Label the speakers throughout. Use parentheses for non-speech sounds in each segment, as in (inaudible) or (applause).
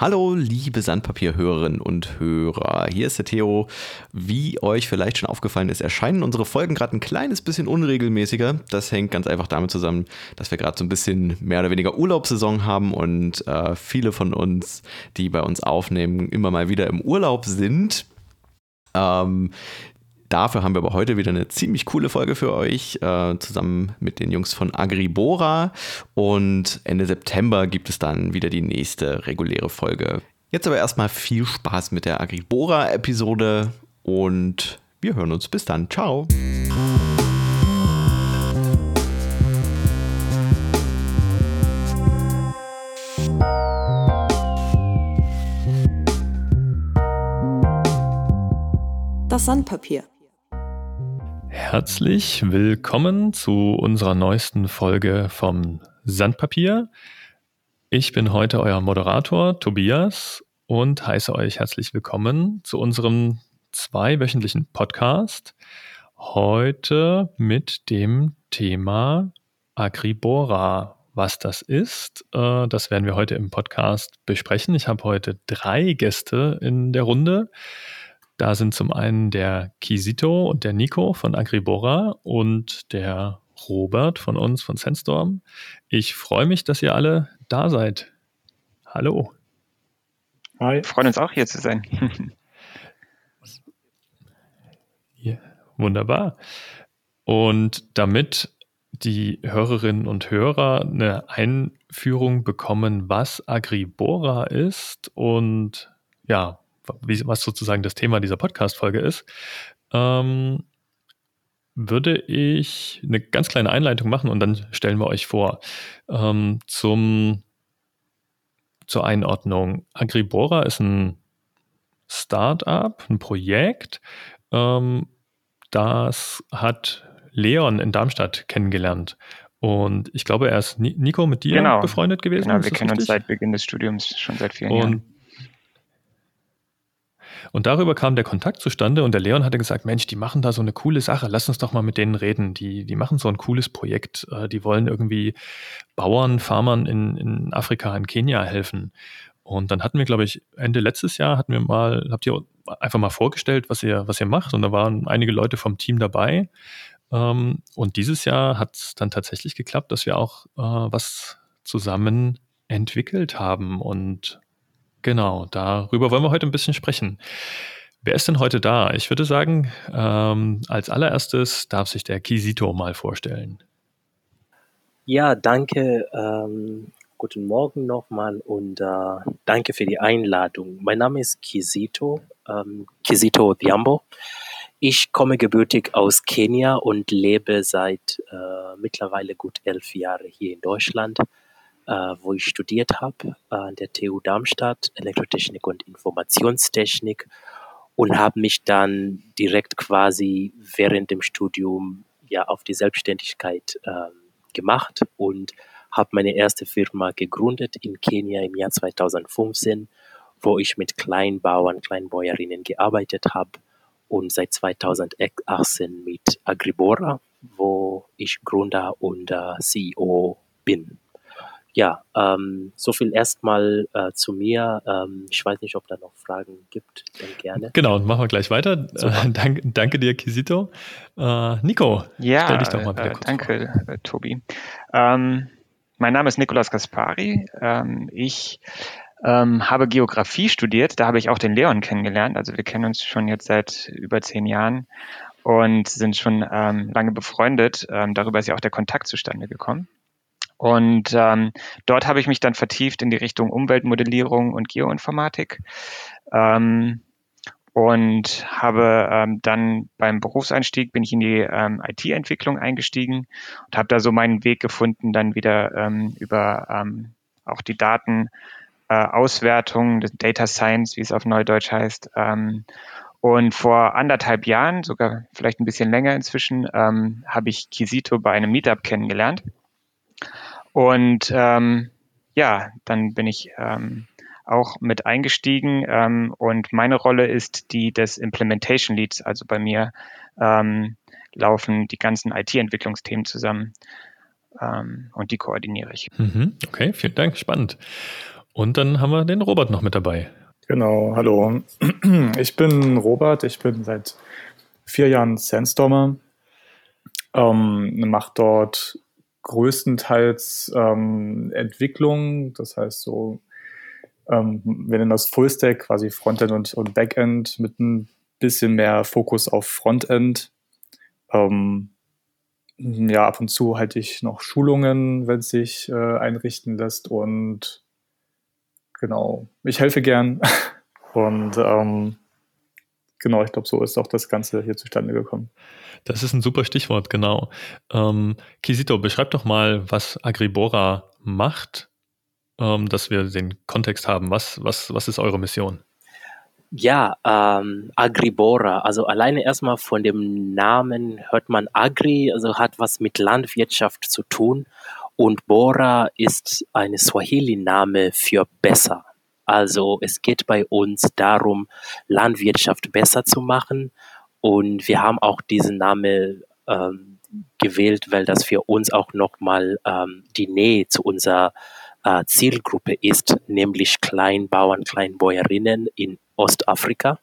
Speaker 1: Hallo, liebe Sandpapierhörerinnen und Hörer. Hier ist der Theo. Wie euch vielleicht schon aufgefallen ist, erscheinen unsere Folgen gerade ein kleines bisschen unregelmäßiger. Das hängt ganz einfach damit zusammen, dass wir gerade so ein bisschen mehr oder weniger Urlaubssaison haben und äh, viele von uns, die bei uns aufnehmen, immer mal wieder im Urlaub sind. Ähm, Dafür haben wir aber heute wieder eine ziemlich coole Folge für euch, äh, zusammen mit den Jungs von Agribora. Und Ende September gibt es dann wieder die nächste reguläre Folge. Jetzt aber erstmal viel Spaß mit der Agribora-Episode und wir hören uns bis dann. Ciao.
Speaker 2: Das Sandpapier.
Speaker 3: Herzlich willkommen zu unserer neuesten Folge vom Sandpapier. Ich bin heute euer Moderator Tobias und heiße euch herzlich willkommen zu unserem zweiwöchentlichen Podcast. Heute mit dem Thema Agribora. Was das ist, äh, das werden wir heute im Podcast besprechen. Ich habe heute drei Gäste in der Runde. Da sind zum einen der Kisito und der Nico von Agribora und der Robert von uns von Sandstorm. Ich freue mich, dass ihr alle da seid. Hallo.
Speaker 4: Hi. Wir freuen uns auch hier zu sein. (laughs)
Speaker 3: ja, wunderbar. Und damit die Hörerinnen und Hörer eine Einführung bekommen, was Agribora ist und ja, was sozusagen das Thema dieser Podcast-Folge ist, ähm, würde ich eine ganz kleine Einleitung machen und dann stellen wir euch vor. Ähm, zum, zur Einordnung. Agribora ist ein Startup, ein Projekt. Ähm, das hat Leon in Darmstadt kennengelernt. Und ich glaube, er ist Nico mit dir genau. befreundet gewesen.
Speaker 4: Genau, wir kennen richtig? uns seit Beginn des Studiums schon seit vielen und Jahren.
Speaker 3: Und darüber kam der Kontakt zustande und der Leon hatte gesagt, Mensch, die machen da so eine coole Sache, lass uns doch mal mit denen reden. Die, die machen so ein cooles Projekt, äh, die wollen irgendwie Bauern, Farmern in, in Afrika, in Kenia helfen. Und dann hatten wir, glaube ich, Ende letztes Jahr hatten wir mal, habt ihr einfach mal vorgestellt, was ihr, was ihr macht. Und da waren einige Leute vom Team dabei. Ähm, und dieses Jahr hat es dann tatsächlich geklappt, dass wir auch äh, was zusammen entwickelt haben. Und Genau, darüber wollen wir heute ein bisschen sprechen. Wer ist denn heute da? Ich würde sagen, ähm, als allererstes darf sich der Kisito mal vorstellen.
Speaker 5: Ja, danke. Ähm, guten Morgen nochmal und äh, danke für die Einladung. Mein Name ist Kisito, ähm, Kizito Odhiambo. Ich komme gebürtig aus Kenia und lebe seit äh, mittlerweile gut elf Jahren hier in Deutschland wo ich studiert habe, äh, an der TU Darmstadt, Elektrotechnik und Informationstechnik und habe mich dann direkt quasi während dem Studium ja auf die Selbstständigkeit äh, gemacht und habe meine erste Firma gegründet in Kenia im Jahr 2015, wo ich mit Kleinbauern, Kleinbäuerinnen gearbeitet habe und seit 2018 mit Agribora, wo ich Gründer und äh, CEO bin ja, ähm, so viel erstmal äh, zu mir. Ähm, ich weiß nicht, ob da noch Fragen gibt. Dann gerne.
Speaker 3: Genau, machen wir gleich weiter. Äh, (laughs) danke, danke, dir, Kisito. Äh, Nico,
Speaker 4: ja, stell dich doch mal bitte äh, kurz Danke, vor. Äh, Tobi. Ähm, mein Name ist Nicolas Gaspari. Ähm, ich ähm, habe Geografie studiert. Da habe ich auch den Leon kennengelernt. Also wir kennen uns schon jetzt seit über zehn Jahren und sind schon ähm, lange befreundet. darüber ist ja auch der Kontakt zustande gekommen. Und ähm, dort habe ich mich dann vertieft in die Richtung Umweltmodellierung und Geoinformatik. Ähm, und habe ähm, dann beim Berufseinstieg bin ich in die ähm, IT-Entwicklung eingestiegen und habe da so meinen Weg gefunden, dann wieder ähm, über ähm, auch die Daten äh, Auswertung, Data Science, wie es auf Neudeutsch heißt. Ähm, und vor anderthalb Jahren, sogar vielleicht ein bisschen länger inzwischen, ähm, habe ich Kisito bei einem Meetup kennengelernt. Und ähm, ja, dann bin ich ähm, auch mit eingestiegen ähm, und meine Rolle ist die des Implementation Leads. Also bei mir ähm, laufen die ganzen IT-Entwicklungsthemen zusammen ähm, und die koordiniere ich.
Speaker 3: Mhm, okay, vielen Dank, spannend. Und dann haben wir den Robert noch mit dabei.
Speaker 6: Genau, hallo. (clears throat) Ich bin Robert, ich bin seit vier Jahren Sandstormer, ähm, mache dort größtenteils ähm, Entwicklung, das heißt so, ähm, wir nennen das Fullstack, quasi Frontend und, und Backend mit ein bisschen mehr Fokus auf Frontend. Ähm, ja, ab und zu halte ich noch Schulungen, wenn es sich äh, einrichten lässt und genau, ich helfe gern (laughs) und ähm, genau, ich glaube, so ist auch das Ganze hier zustande gekommen.
Speaker 3: Das ist ein super Stichwort, genau. Ähm, Kisito, beschreib doch mal, was Agribora macht, ähm, dass wir den Kontext haben. Was, was, was ist eure Mission?
Speaker 5: Ja, ähm, Agribora, also alleine erstmal von dem Namen hört man Agri, also hat was mit Landwirtschaft zu tun. Und Bora ist ein Swahili-Name für besser. Also es geht bei uns darum, Landwirtschaft besser zu machen und wir haben auch diesen Namen ähm, gewählt, weil das für uns auch nochmal ähm, die Nähe zu unserer äh, Zielgruppe ist, nämlich Kleinbauern, Kleinbäuerinnen in Ostafrika.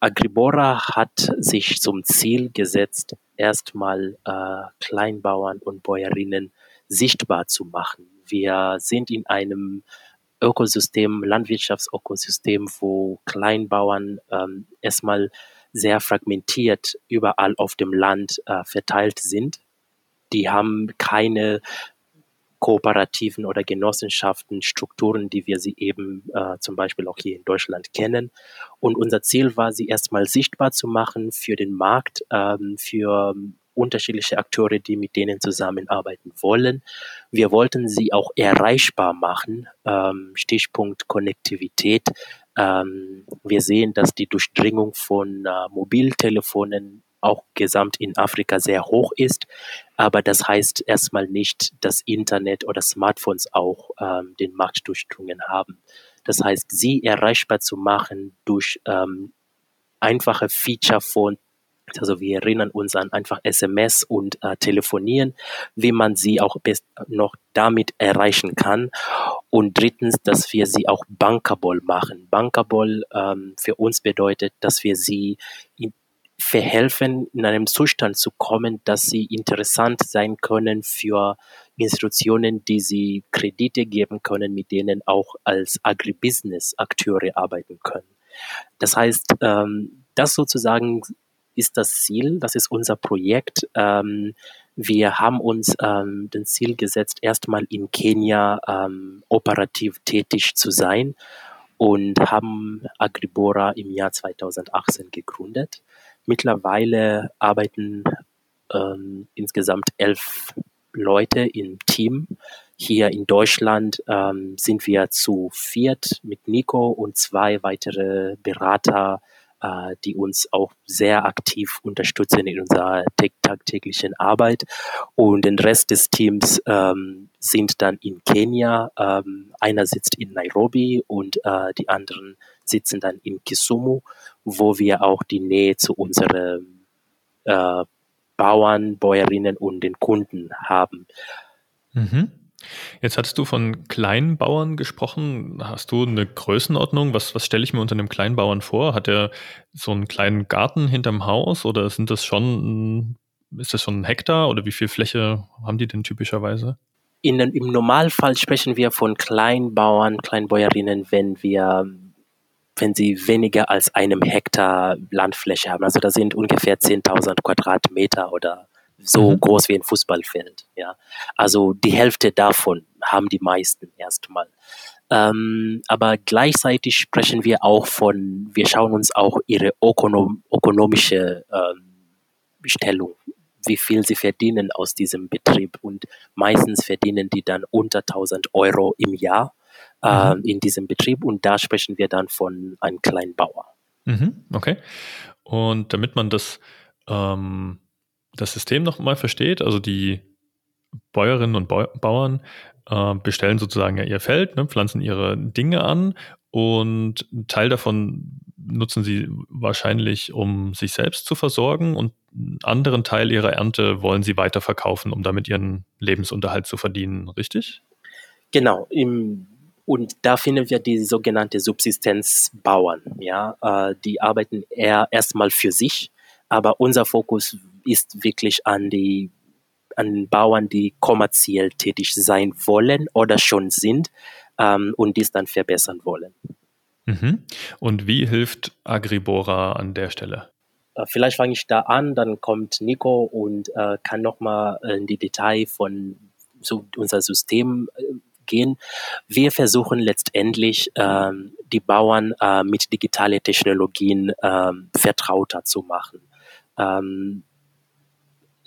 Speaker 5: Agribora hat sich zum Ziel gesetzt, erstmal äh, Kleinbauern und Bäuerinnen sichtbar zu machen. Wir sind in einem Ökosystem, Landwirtschaftsökosystem, wo Kleinbauern ähm, erstmal sehr fragmentiert überall auf dem Land äh, verteilt sind. Die haben keine Kooperativen oder Genossenschaften, Strukturen, die wir sie eben äh, zum Beispiel auch hier in Deutschland kennen. Und unser Ziel war, sie erstmal sichtbar zu machen für den Markt, ähm, für unterschiedliche Akteure, die mit denen zusammenarbeiten wollen. Wir wollten sie auch erreichbar machen. Ähm, Stichpunkt Konnektivität. Ähm, wir sehen, dass die Durchdringung von äh, Mobiltelefonen auch gesamt in Afrika sehr hoch ist. Aber das heißt erstmal nicht, dass Internet oder Smartphones auch ähm, den Markt durchdrungen haben. Das heißt, sie erreichbar zu machen durch ähm, einfache Feature von also wir erinnern uns an einfach SMS und äh, Telefonieren, wie man sie auch best noch damit erreichen kann. Und drittens, dass wir sie auch bankable machen. Bankable ähm, für uns bedeutet, dass wir sie in, verhelfen, in einem Zustand zu kommen, dass sie interessant sein können für Institutionen, die sie Kredite geben können, mit denen auch als Agribusiness-Akteure arbeiten können. Das heißt, ähm, das sozusagen ist das Ziel, das ist unser Projekt. Ähm, wir haben uns ähm, den Ziel gesetzt, erstmal in Kenia ähm, operativ tätig zu sein und haben Agribora im Jahr 2018 gegründet. Mittlerweile arbeiten ähm, insgesamt elf Leute im Team. Hier in Deutschland ähm, sind wir zu viert mit Nico und zwei weitere Berater äh, die uns auch sehr aktiv unterstützen in unserer tagtäglichen Arbeit. Und den Rest des Teams ähm, sind dann in Kenia. Ähm, einer sitzt in Nairobi und äh, die anderen sitzen dann in Kisumu, wo wir auch die Nähe zu unseren äh, Bauern, Bäuerinnen und den Kunden haben.
Speaker 3: Mhm. Jetzt hattest du von Kleinbauern gesprochen. Hast du eine Größenordnung? Was, was stelle ich mir unter einem Kleinbauern vor? Hat er so einen kleinen Garten hinterm Haus oder sind das schon, ist das schon ein Hektar oder wie viel Fläche haben die denn typischerweise?
Speaker 5: In, Im Normalfall sprechen wir von Kleinbauern, Kleinbäuerinnen, wenn wir wenn sie weniger als einem Hektar Landfläche haben. Also da sind ungefähr 10.000 Quadratmeter oder so mhm. groß wie ein Fußballfeld. Ja. Also die Hälfte davon haben die meisten erstmal. Ähm, aber gleichzeitig sprechen wir auch von, wir schauen uns auch ihre ökonom ökonomische ähm, Stellung, wie viel sie verdienen aus diesem Betrieb. Und meistens verdienen die dann unter 1000 Euro im Jahr äh, mhm. in diesem Betrieb. Und da sprechen wir dann von einem Kleinbauer.
Speaker 3: Mhm, okay. Und damit man das ähm das System noch mal versteht, also die Bäuerinnen und Bauern äh, bestellen sozusagen ja ihr Feld, ne, pflanzen ihre Dinge an und einen Teil davon nutzen sie wahrscheinlich, um sich selbst zu versorgen und einen anderen Teil ihrer Ernte wollen sie weiterverkaufen, um damit ihren Lebensunterhalt zu verdienen, richtig?
Speaker 5: Genau. Im Und da finden wir die sogenannte Subsistenzbauern. Ja, äh, die arbeiten eher erstmal für sich, aber unser Fokus ist wirklich an die an Bauern, die kommerziell tätig sein wollen oder schon sind ähm, und dies dann verbessern wollen.
Speaker 3: Mhm. Und wie hilft Agribora an der Stelle?
Speaker 5: Äh, vielleicht fange ich da an, dann kommt Nico und äh, kann nochmal in die Detail von so unser System äh, gehen. Wir versuchen letztendlich ähm, die Bauern äh, mit digitalen Technologien ähm, vertrauter zu machen. Ähm,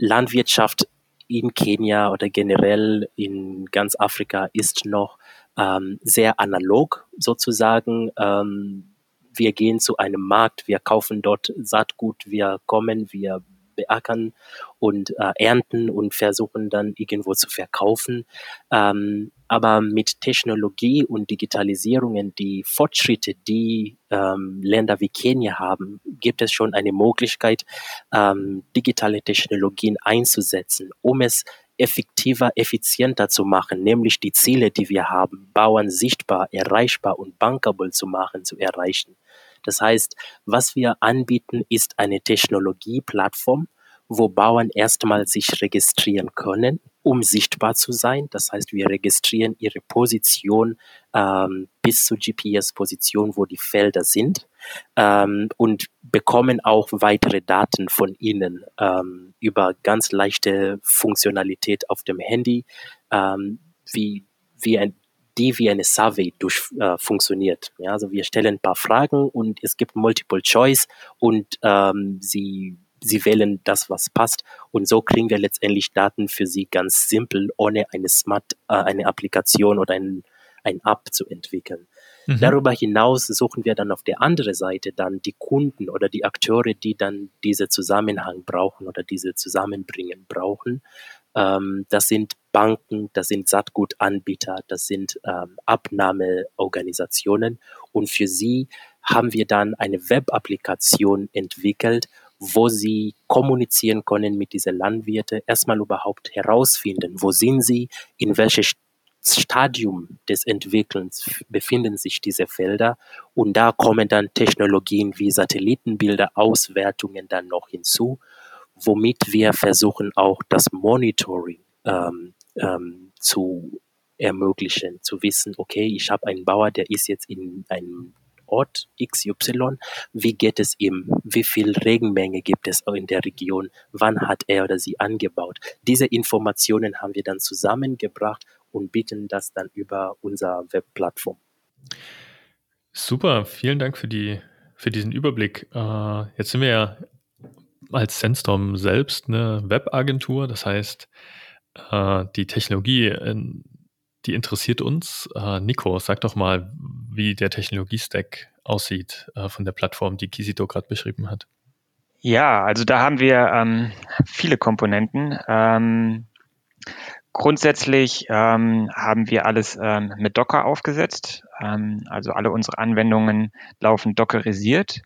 Speaker 5: Landwirtschaft in Kenia oder generell in ganz Afrika ist noch ähm, sehr analog sozusagen. Ähm, wir gehen zu einem Markt, wir kaufen dort Saatgut, wir kommen, wir beackern und äh, ernten und versuchen dann irgendwo zu verkaufen. Ähm, aber mit Technologie und Digitalisierungen, die Fortschritte, die ähm, Länder wie Kenia haben, gibt es schon eine Möglichkeit, ähm, digitale Technologien einzusetzen, um es effektiver, effizienter zu machen, nämlich die Ziele, die wir haben, Bauern sichtbar, erreichbar und bankable zu machen, zu erreichen. Das heißt, was wir anbieten, ist eine Technologieplattform, wo Bauern erstmal sich registrieren können, um sichtbar zu sein. Das heißt, wir registrieren ihre Position ähm, bis zur GPS-Position, wo die Felder sind ähm, und bekommen auch weitere Daten von ihnen ähm, über ganz leichte Funktionalität auf dem Handy, ähm, wie, wie ein, die wie eine Survey durch, äh, funktioniert. Ja, also wir stellen ein paar Fragen und es gibt Multiple Choice und ähm, sie sie wählen das, was passt. Und so kriegen wir letztendlich Daten für sie ganz simpel, ohne eine Smart, äh, eine Applikation oder ein, ein App zu entwickeln. Mhm. Darüber hinaus suchen wir dann auf der anderen Seite dann die Kunden oder die Akteure, die dann diese Zusammenhang brauchen oder diese Zusammenbringen brauchen. Ähm, das sind Banken, das sind Saatgutanbieter, das sind ähm, Abnahmeorganisationen. Und für sie haben wir dann eine Web-Applikation entwickelt, wo sie kommunizieren können mit diesen Landwirten, erstmal überhaupt herausfinden, wo sind sie, in welches Stadium des Entwickelns befinden sich diese Felder und da kommen dann Technologien wie Satellitenbilder, Auswertungen dann noch hinzu, womit wir versuchen auch das Monitoring ähm, ähm, zu ermöglichen, zu wissen, okay, ich habe einen Bauer, der ist jetzt in einem Ort XY, wie geht es ihm, wie viel Regenmenge gibt es in der Region, wann hat er oder sie angebaut. Diese Informationen haben wir dann zusammengebracht und bieten das dann über unsere Webplattform.
Speaker 3: Super, vielen Dank für, die, für diesen Überblick. Äh, jetzt sind wir ja als Sandstorm selbst eine Webagentur, das heißt, äh, die Technologie in die interessiert uns. Äh, Nico, sag doch mal, wie der Technologie-Stack aussieht äh, von der Plattform, die Kisito gerade beschrieben hat.
Speaker 4: Ja, also da haben wir ähm, viele Komponenten. Ähm, grundsätzlich ähm, haben wir alles ähm, mit Docker aufgesetzt. Ähm, also alle unsere Anwendungen laufen dockerisiert.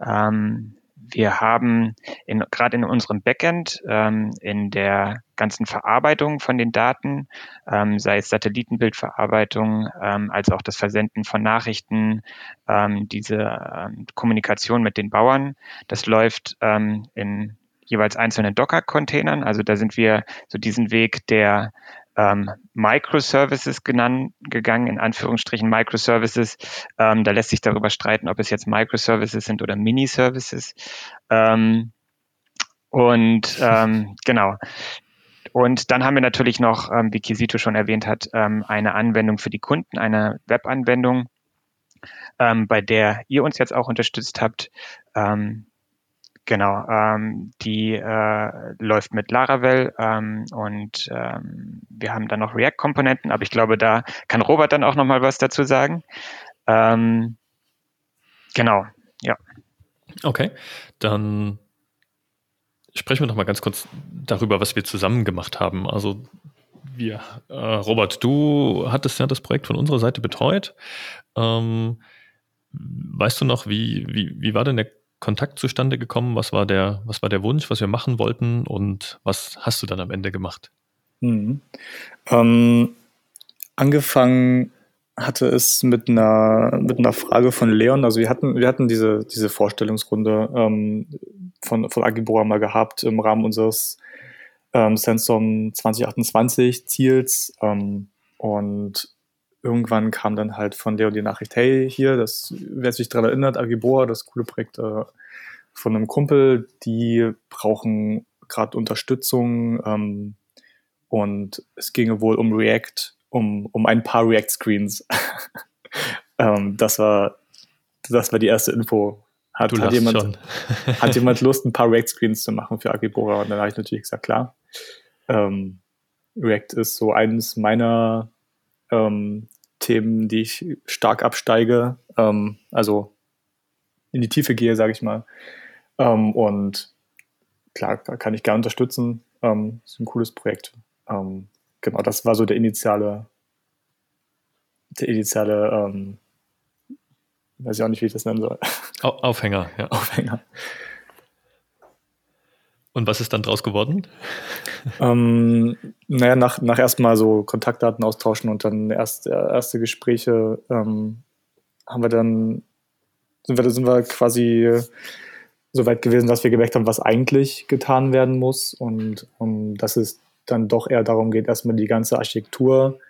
Speaker 4: Ähm, wir haben in, gerade in unserem Backend, ähm, in der ganzen Verarbeitung von den Daten, ähm, sei es Satellitenbildverarbeitung, ähm, als auch das Versenden von Nachrichten, ähm, diese ähm, Kommunikation mit den Bauern, das läuft ähm, in jeweils einzelnen Docker-Containern. Also da sind wir so diesen Weg der ähm, Microservices genannt, gegangen, in Anführungsstrichen Microservices. Ähm, da lässt sich darüber streiten, ob es jetzt Microservices sind oder Mini-Services. Ähm, und ähm, (laughs) genau. Und dann haben wir natürlich noch, ähm, wie Kisito schon erwähnt hat, ähm, eine Anwendung für die Kunden, eine Webanwendung, ähm, bei der ihr uns jetzt auch unterstützt habt. Ähm, Genau, ähm, die äh, läuft mit Laravel ähm, und ähm, wir haben dann noch React-Komponenten, aber ich glaube, da kann Robert dann auch nochmal was dazu sagen. Ähm, genau, ja.
Speaker 3: Okay, dann sprechen wir noch mal ganz kurz darüber, was wir zusammen gemacht haben. Also wir, äh, Robert, du hattest ja das Projekt von unserer Seite betreut. Ähm, weißt du noch, wie, wie, wie war denn der Kontakt zustande gekommen? Was war der, was war der Wunsch, was wir machen wollten und was hast du dann am Ende gemacht?
Speaker 6: Mhm. Ähm, angefangen hatte es mit einer, mit einer Frage von Leon. Also wir hatten, wir hatten diese, diese Vorstellungsrunde ähm, von, von Agibora mal gehabt im Rahmen unseres ähm, Sandstorm 2028 Ziels. Ähm, und irgendwann kam dann halt von Leon die Nachricht, hey, hier, das, wer sich daran erinnert, Agibora, das coole Projekt äh, von einem Kumpel, die brauchen gerade Unterstützung ähm, und es ginge wohl um React um, um ein paar React-Screens. (laughs) ähm, das, war, das war die erste Info. Hat, (laughs) hat jemand, hat (laughs) jemand Lust, ein paar React-Screens zu machen für Agibora? Und dann habe ich natürlich gesagt, klar. Ähm, React ist so eines meiner ähm, Themen, die ich stark absteige, ähm, also in die Tiefe gehe, sage ich mal. Ähm, und klar, kann ich gerne unterstützen. Ähm, ist ein cooles Projekt. Ähm, genau, das war so der initiale, der initiale, ähm, weiß ich auch nicht, wie ich das nennen soll.
Speaker 3: Aufhänger, ja.
Speaker 6: Aufhänger.
Speaker 3: Und was ist dann draus geworden?
Speaker 6: Ähm, naja, nach, nach erstmal so Kontaktdaten austauschen und dann erst, erste Gespräche ähm, haben wir dann, sind wir, sind wir quasi so weit gewesen, dass wir gemerkt haben, was eigentlich getan werden muss. Und um, ähm, das ist dann doch eher darum geht, erstmal die ganze Architektur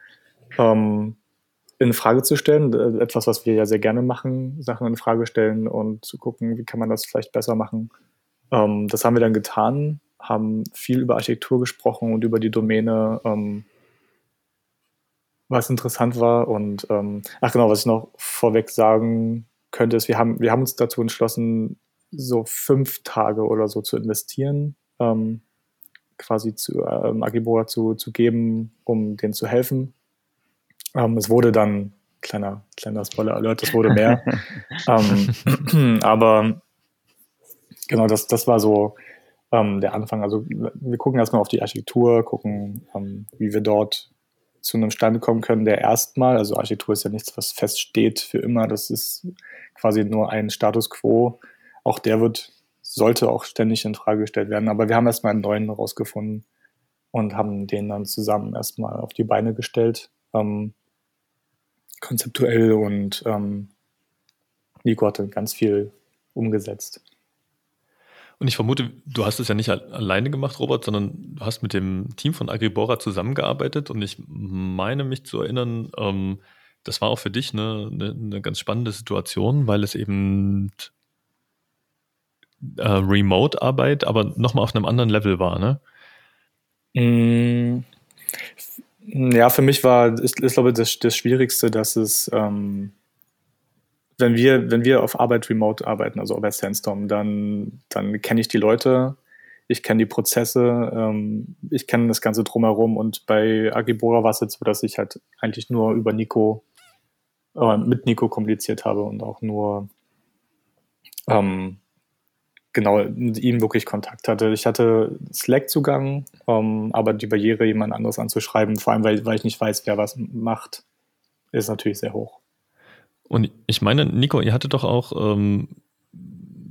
Speaker 6: ähm, in Frage zu stellen. Äh, etwas, was wir ja sehr gerne machen, Sachen in Frage stellen und zu gucken, wie kann man das vielleicht besser machen. Ähm, das haben wir dann getan, haben viel über Architektur gesprochen und über die Domäne, ähm, was interessant war. Und ähm, ach genau, was ich noch vorweg sagen könnte, ist, wir haben, wir haben uns dazu entschlossen, so fünf Tage oder so zu investieren. Ähm, quasi zu ähm, Agibora zu, zu geben, um denen zu helfen. Ähm, es wurde dann, kleiner, kleiner Spoiler-Alert, es wurde mehr. (laughs) ähm, (clears throat) aber genau, das, das war so ähm, der Anfang. Also wir gucken erstmal auf die Architektur, gucken, ähm, wie wir dort zu einem Stand kommen können, der erstmal, also Architektur ist ja nichts, was feststeht für immer, das ist quasi nur ein Status quo. Auch der wird sollte auch ständig in Frage gestellt werden. Aber wir haben erstmal einen neuen rausgefunden und haben den dann zusammen erstmal auf die Beine gestellt, ähm, konzeptuell und ähm, Nico hatte ganz viel umgesetzt.
Speaker 3: Und ich vermute, du hast es ja nicht alleine gemacht, Robert, sondern du hast mit dem Team von Agribora zusammengearbeitet und ich meine mich zu erinnern, ähm, das war auch für dich eine, eine, eine, ganz spannende Situation, weil es eben äh, Remote-Arbeit, aber nochmal auf einem anderen Level war, ne?
Speaker 6: Mm, ja, für mich war, ich, ich glaube, das, das Schwierigste, dass es, ähm, wenn wir, wenn wir auf Arbeit remote arbeiten, also bei Sandstorm, dann, dann kenne ich die Leute, ich kenne die Prozesse, ähm, ich kenne das Ganze drumherum und bei Agibora war es jetzt so, dass ich halt eigentlich nur über Nico, äh, mit Nico kommuniziert habe und auch nur ähm, genau mit ihm wirklich Kontakt hatte. Ich hatte Slack-Zugang, ähm, aber die Barriere, jemand anderes anzuschreiben, vor allem weil, weil ich nicht weiß, wer was macht, ist natürlich sehr hoch.
Speaker 3: Und ich meine, Nico, ihr hattet doch auch ähm,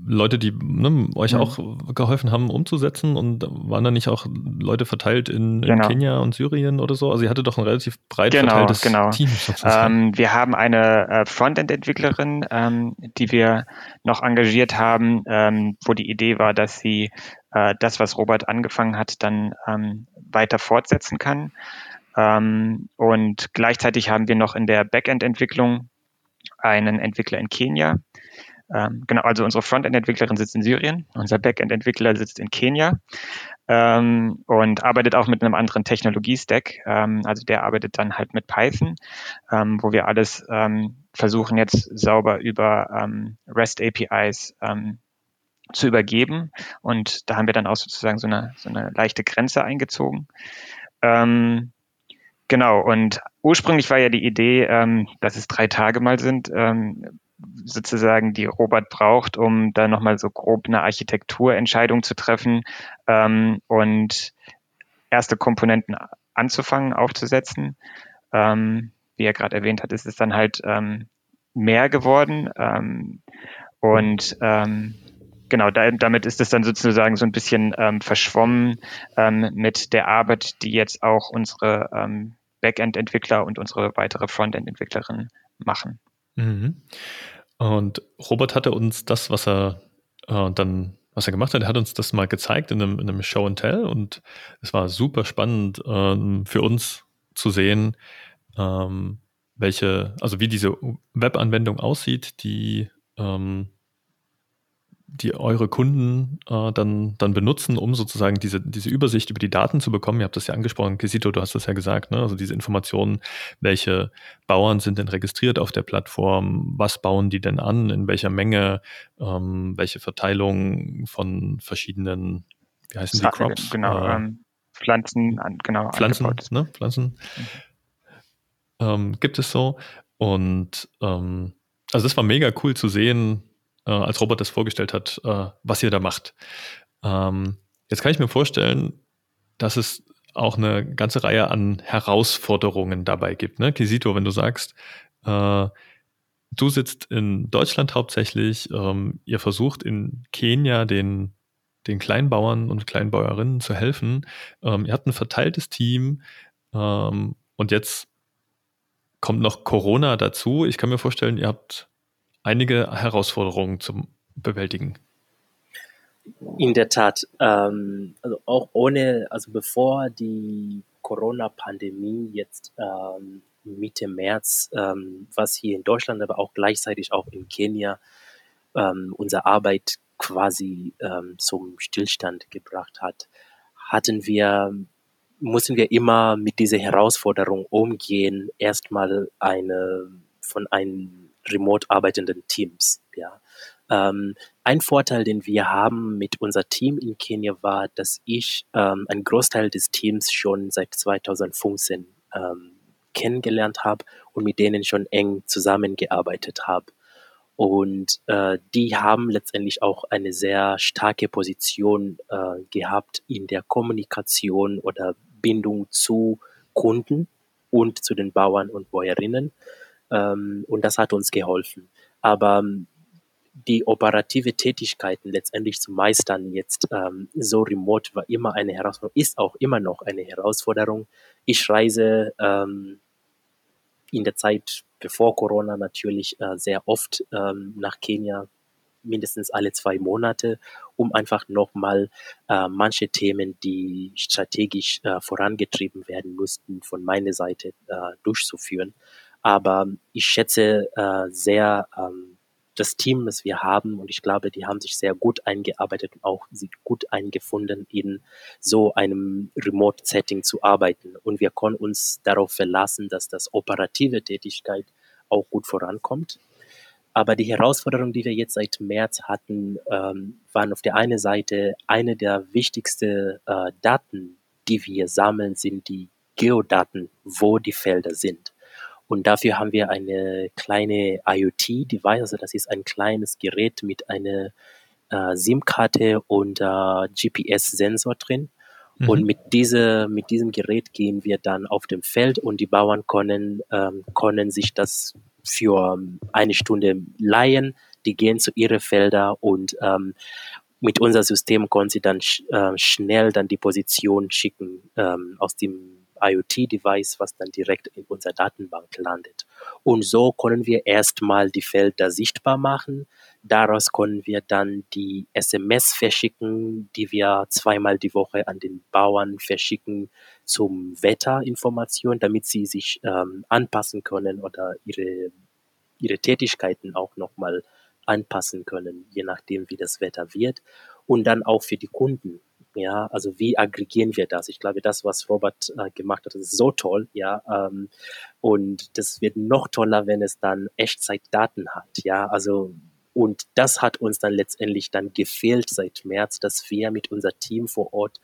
Speaker 3: Leute, die ne, euch mhm. auch geholfen haben, umzusetzen und waren da nicht auch Leute verteilt in, genau. in, Kenia und Syrien oder so? Also ihr hattet doch ein relativ breit
Speaker 4: genau,
Speaker 3: verteiltes
Speaker 4: genau.
Speaker 3: Team.
Speaker 4: Ähm, wir haben eine äh, Frontend-Entwicklerin, ähm, die wir noch engagiert haben, ähm, wo die Idee war, dass sie äh, das, was Robert angefangen hat, dann ähm, weiter fortsetzen kann. Ähm, und gleichzeitig haben wir noch in der Backend-Entwicklung einen Entwickler in Kenia, ähm, genau, also unsere Frontend-Entwicklerin sitzt in Syrien, unser Backend-Entwickler sitzt in Kenia ähm, und arbeitet auch mit einem anderen Technologie-Stack. Ähm, also der arbeitet dann halt mit Python, ähm, wo wir alles ähm, versuchen jetzt sauber über REST-APIs zu übergeben. Und da haben wir dann auch sozusagen so eine, so eine leichte Grenze eingezogen. Ähm, genau, und ursprünglich war ja die Idee, ähm, dass es drei Tage mal sind, ähm, sozusagen die Robert braucht, um da nochmal so grob eine Architekturentscheidung zu treffen ähm, und erste Komponenten anzufangen, aufzusetzen. Ähm, wie er gerade erwähnt hat, ist es dann halt ähm, mehr geworden. Ähm, und genau, da, damit ist es dann sozusagen so ein bisschen ähm, verschwommen ähm, mit der Arbeit, die jetzt auch unsere Backend-Entwickler und unsere weitere Frontend-Entwicklerin machen.
Speaker 3: Mhm. Und Robert hatte uns das, was er äh, dann, was er gemacht hat, er hat uns das mal gezeigt in einem, in einem Show and Tell und es war super spannend ähm, für uns zu sehen, ähm, welche, also wie diese Webanwendung aussieht, die ähm, die eure Kunden äh, dann, dann benutzen, um sozusagen diese, diese Übersicht über die Daten zu bekommen. Ihr habt das ja angesprochen, Kisito, du hast das ja gesagt, ne? also diese Informationen, welche Bauern sind denn registriert auf der Plattform, was bauen die denn an, in welcher Menge, ähm, welche Verteilung von verschiedenen, wie heißen die Crops?
Speaker 4: Genau, äh, ähm, Pflanzen, genau.
Speaker 3: Pflanzen, ne? Pflanzen. Mhm. Ähm, gibt es so. Und ähm, also das war mega cool zu sehen, äh, als Robert das vorgestellt hat, äh, was ihr da macht. Ähm, jetzt kann ich mir vorstellen, dass es auch eine ganze Reihe an Herausforderungen dabei gibt. Ne? Kisito, wenn du sagst, äh, du sitzt in Deutschland hauptsächlich, ähm, ihr versucht in Kenia den, den Kleinbauern und Kleinbäuerinnen zu helfen. Ähm, ihr habt ein verteiltes Team ähm, und jetzt kommt noch Corona dazu. Ich kann mir vorstellen, ihr habt einige Herausforderungen zum Bewältigen.
Speaker 5: In der Tat, ähm, also auch ohne, also bevor die Corona-Pandemie jetzt ähm, Mitte März, ähm, was hier in Deutschland, aber auch gleichzeitig auch in Kenia ähm, unsere Arbeit quasi ähm, zum Stillstand gebracht hat, hatten wir, mussten wir immer mit dieser Herausforderung umgehen, erstmal eine von einem remote arbeitenden Teams. Ja. Ähm, ein Vorteil, den wir haben mit unser Team in Kenia war, dass ich ähm, einen Großteil des Teams schon seit 2015 ähm, kennengelernt habe und mit denen schon eng zusammengearbeitet habe. Und äh, die haben letztendlich auch eine sehr starke Position äh, gehabt in der Kommunikation oder Bindung zu Kunden und zu den Bauern und Bäuerinnen. Ähm, und das hat uns geholfen. Aber ähm, die operative Tätigkeiten letztendlich zu meistern jetzt ähm, so remote war immer eine Herausforderung, ist auch immer noch eine Herausforderung. Ich reise ähm, in der Zeit bevor Corona natürlich äh, sehr oft ähm, nach Kenia, mindestens alle zwei Monate, um einfach nochmal äh, manche Themen, die strategisch äh, vorangetrieben werden mussten, von meiner Seite äh, durchzuführen. Aber ich schätze äh, sehr ähm, das Team, das wir haben und ich glaube, die haben sich sehr gut eingearbeitet und auch gut eingefunden, in so einem Remote-Setting zu arbeiten. Und wir können uns darauf verlassen, dass das operative Tätigkeit auch gut vorankommt. Aber die Herausforderungen, die wir jetzt seit März hatten, ähm, waren auf der einen Seite eine der wichtigsten äh, Daten, die wir sammeln, sind die Geodaten, wo die Felder sind. Und dafür haben wir eine kleine IoT-Device, also das ist ein kleines Gerät mit einer äh, SIM-Karte und äh, GPS-Sensor drin. Mhm. Und mit, diese, mit diesem Gerät gehen wir dann auf dem Feld und die Bauern können, ähm, können sich das für eine Stunde leihen. Die gehen zu ihren Feldern und ähm, mit unserem System können sie dann sch äh, schnell dann die Position schicken ähm, aus dem IoT-Device, was dann direkt in unserer Datenbank landet. Und so können wir erstmal die Felder sichtbar machen. Daraus können wir dann die SMS verschicken, die wir zweimal die Woche an den Bauern verschicken zum Wetterinformation, damit sie sich ähm, anpassen können oder ihre, ihre Tätigkeiten auch nochmal anpassen können, je nachdem, wie das Wetter wird. Und dann auch für die Kunden ja, also wie aggregieren wir das? Ich glaube, das, was Robert äh, gemacht hat, ist so toll, ja. Ähm, und das wird noch toller, wenn es dann Echtzeitdaten hat, ja. Also und das hat uns dann letztendlich dann gefehlt seit März, dass wir mit unser Team vor Ort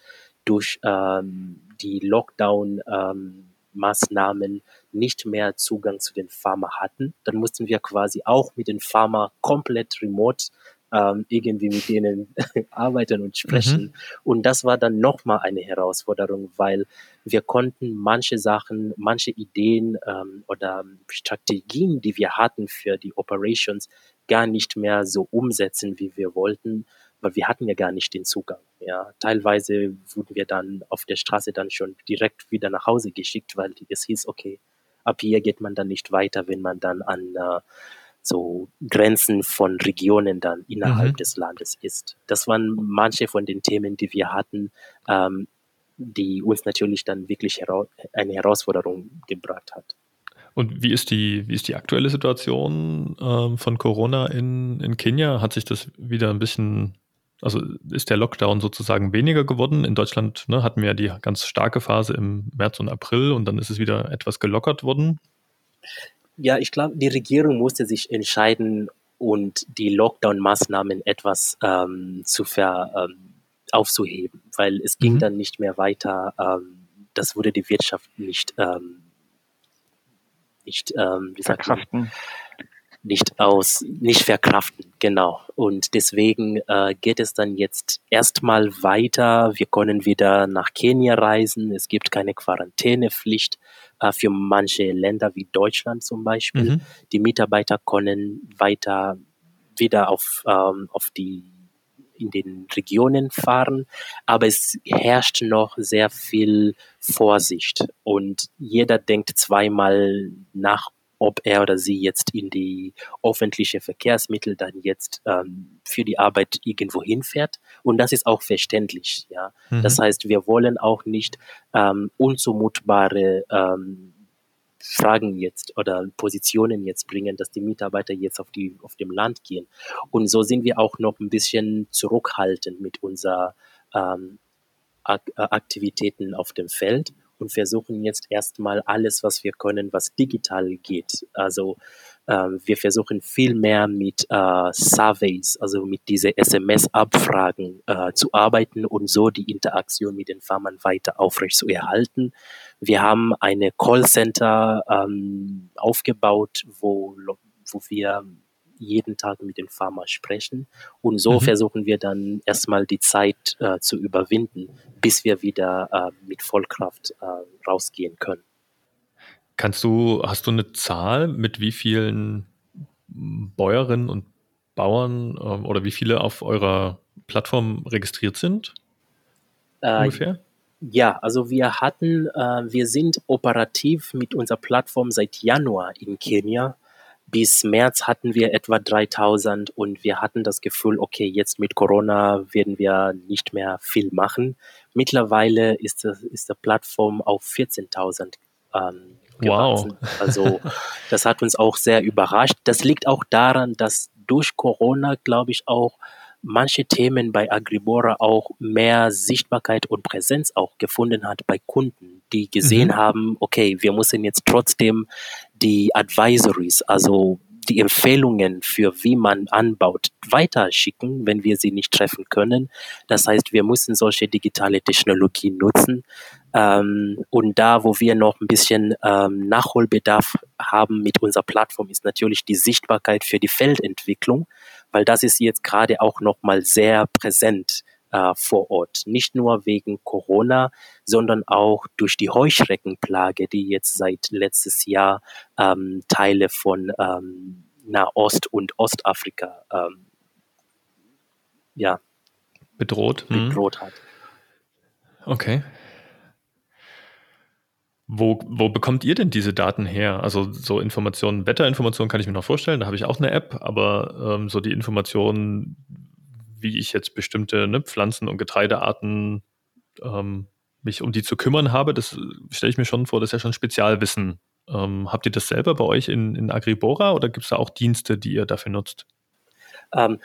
Speaker 5: durch ähm, die Lockdown ähm, Maßnahmen nicht mehr Zugang zu den Pharma hatten. Dann mussten wir quasi auch mit den Pharma komplett remote ähm, irgendwie mit denen (laughs) arbeiten und sprechen. Mhm. Und das war dann nochmal eine Herausforderung, weil wir konnten manche Sachen, manche Ideen ähm, oder Strategien, die wir hatten für die Operations, gar nicht mehr so umsetzen, wie wir wollten, weil wir hatten ja gar nicht den Zugang. Ja, teilweise wurden wir dann auf der Straße dann schon direkt wieder nach Hause geschickt, weil es hieß, okay, ab hier geht man dann nicht weiter, wenn man dann an äh, so Grenzen von Regionen dann innerhalb mhm. des Landes ist. Das waren manche von den Themen, die wir hatten, ähm, die uns natürlich dann wirklich hera eine Herausforderung gebracht hat.
Speaker 3: Und wie ist die, wie ist die aktuelle Situation ähm, von Corona in, in Kenia? Hat sich das wieder ein bisschen, also ist der Lockdown sozusagen weniger geworden? In Deutschland ne, hatten wir ja die ganz starke Phase im März und April und dann ist es wieder etwas gelockert worden.
Speaker 5: Ja, ich glaube, die Regierung musste sich entscheiden und die Lockdown-Maßnahmen etwas ähm, zu ver, ähm, aufzuheben, weil es ging mhm. dann nicht mehr weiter. Ähm, das wurde die Wirtschaft nicht ähm, nicht, ähm, wie sagt man, nicht aus, nicht verkraften, genau. Und deswegen äh, geht es dann jetzt erstmal weiter. Wir können wieder nach Kenia reisen. Es gibt keine Quarantänepflicht äh, für manche Länder wie Deutschland zum Beispiel. Mhm. Die Mitarbeiter können weiter wieder auf, ähm, auf die in den Regionen fahren, aber es herrscht noch sehr viel Vorsicht und jeder denkt zweimal nach, ob er oder sie jetzt in die öffentliche Verkehrsmittel dann jetzt ähm, für die Arbeit irgendwo hinfährt. Und das ist auch verständlich. Ja, mhm. das heißt, wir wollen auch nicht ähm, unzumutbare ähm, Fragen jetzt oder Positionen jetzt bringen, dass die Mitarbeiter jetzt auf, die, auf dem Land gehen. Und so sind wir auch noch ein bisschen zurückhaltend mit unserer ähm, Aktivitäten auf dem Feld und versuchen jetzt erstmal alles, was wir können, was digital geht. Also ähm, wir versuchen viel mehr mit äh, Surveys, also mit diese SMS-Abfragen äh, zu arbeiten und so die Interaktion mit den Farmern weiter aufrecht zu erhalten. Wir haben eine Callcenter ähm, aufgebaut, wo, wo wir jeden Tag mit den Farmern sprechen. Und so mhm. versuchen wir dann erstmal die Zeit äh, zu überwinden, bis wir wieder äh, mit Vollkraft äh, rausgehen können.
Speaker 3: Kannst du, hast du eine Zahl, mit wie vielen Bäuerinnen und Bauern ähm, oder wie viele auf eurer Plattform registriert sind?
Speaker 5: Äh, ungefähr? Ja, also wir hatten, äh, wir sind operativ mit unserer Plattform seit Januar in Kenia. Bis März hatten wir etwa 3000 und wir hatten das Gefühl, okay, jetzt mit Corona werden wir nicht mehr viel machen. Mittlerweile ist, das, ist die Plattform auf 14.000 ähm, gewachsen. Wow. Also (laughs) das hat uns auch sehr überrascht. Das liegt auch daran, dass durch Corona, glaube ich, auch manche Themen bei Agribora auch mehr Sichtbarkeit und Präsenz auch gefunden hat bei Kunden, die gesehen mhm. haben, okay, wir müssen jetzt trotzdem die Advisories, also die Empfehlungen für wie man anbaut, weiterschicken, wenn wir sie nicht treffen können. Das heißt, wir müssen solche digitale Technologien nutzen. Ähm, und da, wo wir noch ein bisschen ähm, Nachholbedarf haben mit unserer Plattform, ist natürlich die Sichtbarkeit für die Feldentwicklung, weil das ist jetzt gerade auch noch mal sehr präsent äh, vor Ort. Nicht nur wegen Corona, sondern auch durch die Heuschreckenplage, die jetzt seit letztes Jahr ähm, Teile von ähm, Nahost und Ostafrika ähm, ja,
Speaker 3: bedroht,
Speaker 5: hm. bedroht hat.
Speaker 3: Okay. Wo, wo bekommt ihr denn diese Daten her? Also so Informationen, Wetterinformationen kann ich mir noch vorstellen, da habe ich auch eine App, aber ähm, so die Informationen, wie ich jetzt bestimmte ne, Pflanzen- und Getreidearten ähm, mich um die zu kümmern habe, das stelle ich mir schon vor, das ist ja schon Spezialwissen. Ähm, habt ihr das selber bei euch in, in Agribora oder gibt es da auch Dienste, die ihr dafür nutzt?
Speaker 5: Ähm,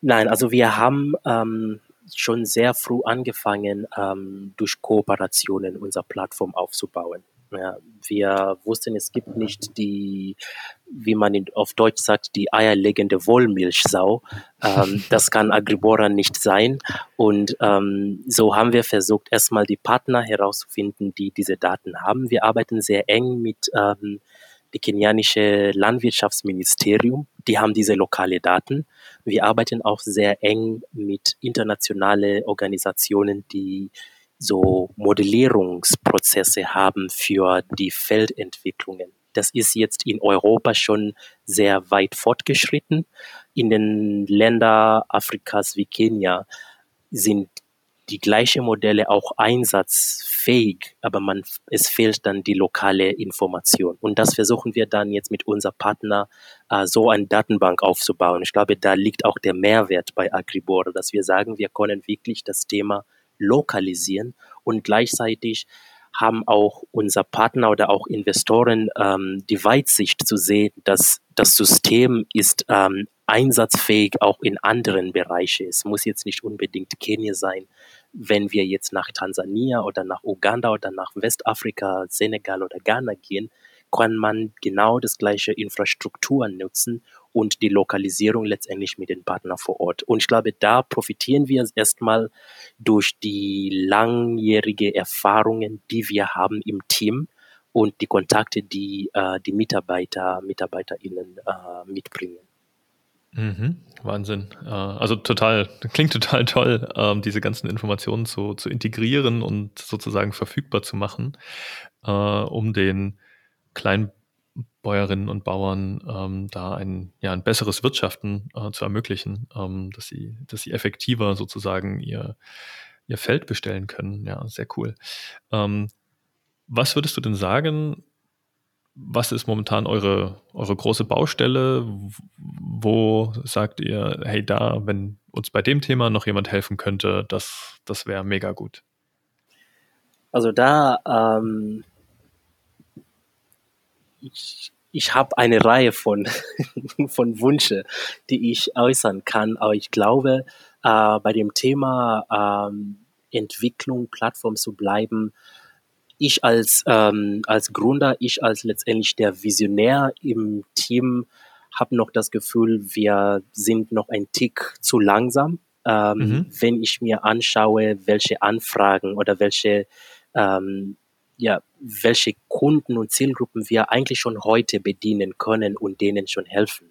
Speaker 5: nein, also wir haben ähm, schon sehr früh angefangen, ähm, durch Kooperationen unsere Plattform aufzubauen. Ja, wir wussten, es gibt nicht die, wie man in, auf Deutsch sagt, die eierlegende Wollmilchsau. Ähm, (laughs) das kann Agribora nicht sein. Und ähm, so haben wir versucht, erstmal die Partner herauszufinden, die diese Daten haben. Wir arbeiten sehr eng mit ähm, dem kenianischen Landwirtschaftsministerium. Die haben diese lokale Daten. Wir arbeiten auch sehr eng mit internationalen Organisationen, die so Modellierungsprozesse haben für die Feldentwicklungen. Das ist jetzt in Europa schon sehr weit fortgeschritten. In den Ländern Afrikas wie Kenia sind die gleichen Modelle auch einsatzfähig, aber man, es fehlt dann die lokale Information. Und das versuchen wir dann jetzt mit unserem Partner äh, so eine Datenbank aufzubauen. Ich glaube, da liegt auch der Mehrwert bei Agribor, dass wir sagen, wir können wirklich das Thema lokalisieren und gleichzeitig haben auch unser Partner oder auch Investoren ähm, die Weitsicht zu sehen, dass das System ist ähm, einsatzfähig auch in anderen Bereichen. Es muss jetzt nicht unbedingt Kenia sein. Wenn wir jetzt nach Tansania oder nach Uganda oder nach Westafrika, Senegal oder Ghana gehen, kann man genau das gleiche Infrastruktur nutzen und die Lokalisierung letztendlich mit den Partnern vor Ort. Und ich glaube, da profitieren wir erstmal durch die langjährige Erfahrungen, die wir haben im Team und die Kontakte, die äh, die Mitarbeiter, MitarbeiterInnen äh, mitbringen.
Speaker 3: Mhm, Wahnsinn. Äh, also total, klingt total toll, ähm, diese ganzen Informationen zu, zu integrieren und sozusagen verfügbar zu machen, äh, um den Kleinbäuerinnen und Bauern ähm, da ein, ja, ein besseres Wirtschaften äh, zu ermöglichen, ähm, dass sie, dass sie effektiver sozusagen ihr, ihr Feld bestellen können. Ja, sehr cool. was würdest du denn sagen, was ist momentan eure, eure große Baustelle? Wo sagt ihr, hey, da, wenn uns bei dem Thema noch jemand helfen könnte, das, das wäre mega gut?
Speaker 5: Also da, ähm, ich, ich habe eine Reihe von, (laughs) von Wünsche, die ich äußern kann, aber ich glaube, äh, bei dem Thema ähm, Entwicklung, Plattform zu bleiben, ich als, ähm, als Gründer, ich als letztendlich der Visionär im Team habe noch das Gefühl, wir sind noch ein Tick zu langsam. Ähm, mhm. Wenn ich mir anschaue, welche Anfragen oder welche, ähm, ja, welche Kunden und Zielgruppen wir eigentlich schon heute bedienen können und denen schon helfen.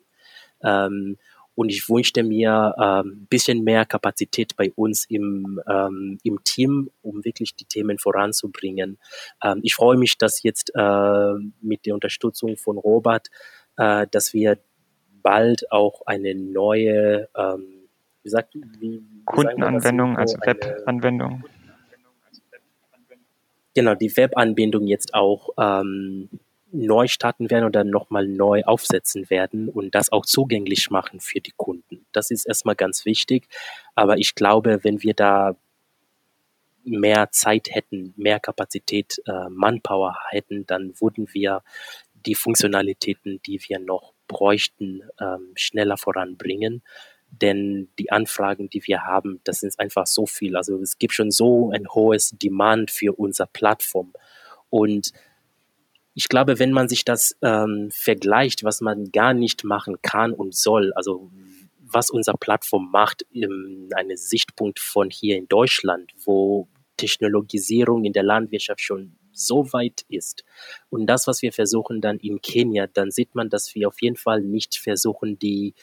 Speaker 5: Ähm, und ich wünschte mir ein ähm, bisschen mehr Kapazität bei uns im, ähm, im Team, um wirklich die Themen voranzubringen. Ähm, ich freue mich, dass jetzt äh, mit der Unterstützung von Robert, äh, dass wir bald auch eine neue, ähm, wie sagt, wie, wie
Speaker 4: Kundenanwendung, also Webanwendung.
Speaker 5: Genau, die Webanbindung jetzt auch ähm, neu starten werden oder nochmal neu aufsetzen werden und das auch zugänglich machen für die Kunden. Das ist erstmal ganz wichtig. Aber ich glaube, wenn wir da mehr Zeit hätten, mehr Kapazität, äh, Manpower hätten, dann würden wir die Funktionalitäten, die wir noch bräuchten, ähm, schneller voranbringen. Denn die Anfragen, die wir haben, das sind einfach so viel. Also es gibt schon so ein hohes Demand für unsere Plattform. Und ich glaube, wenn man sich das ähm, vergleicht, was man gar nicht machen kann und soll, also was unsere Plattform macht, ähm, eine Sichtpunkt von hier in Deutschland, wo Technologisierung in der Landwirtschaft schon so weit ist. Und das, was wir versuchen dann in Kenia, dann sieht man, dass wir auf jeden Fall nicht versuchen, die,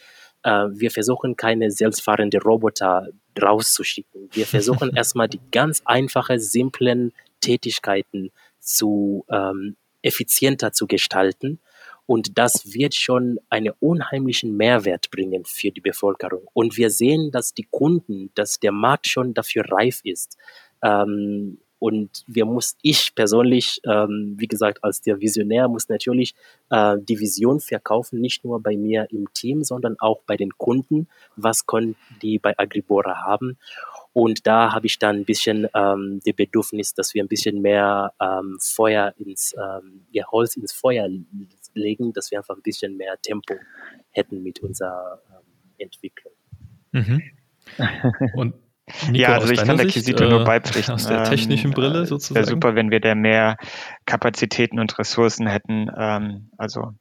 Speaker 5: wir versuchen keine selbstfahrende Roboter rauszuschicken. Wir (laughs) versuchen erstmal die ganz einfachen, simplen Tätigkeiten zu ähm, effizienter zu gestalten. Und das wird schon einen unheimlichen Mehrwert bringen für die Bevölkerung. Und wir sehen, dass die Kunden, dass der Markt schon dafür reif ist. Ähm, und wir muss, ich persönlich, ähm, wie gesagt, als der Visionär muss natürlich äh, die Vision verkaufen, nicht nur bei mir im Team, sondern auch bei den Kunden. Was können die bei Agribora haben? Und da habe ich dann ein bisschen ähm, die Bedürfnis, dass wir ein bisschen mehr ähm, Feuer ins, ähm, ja, Holz ins Feuer legen, dass wir einfach ein bisschen mehr Tempo hätten mit unserer ähm, Entwicklung.
Speaker 3: Mhm. (laughs) Und
Speaker 4: Nico, ja, also ich kann der Kisito nur äh, beipflichten.
Speaker 3: Aus der technischen ähm, Brille sozusagen.
Speaker 4: Es wäre super, wenn wir da mehr Kapazitäten und Ressourcen hätten, ähm, also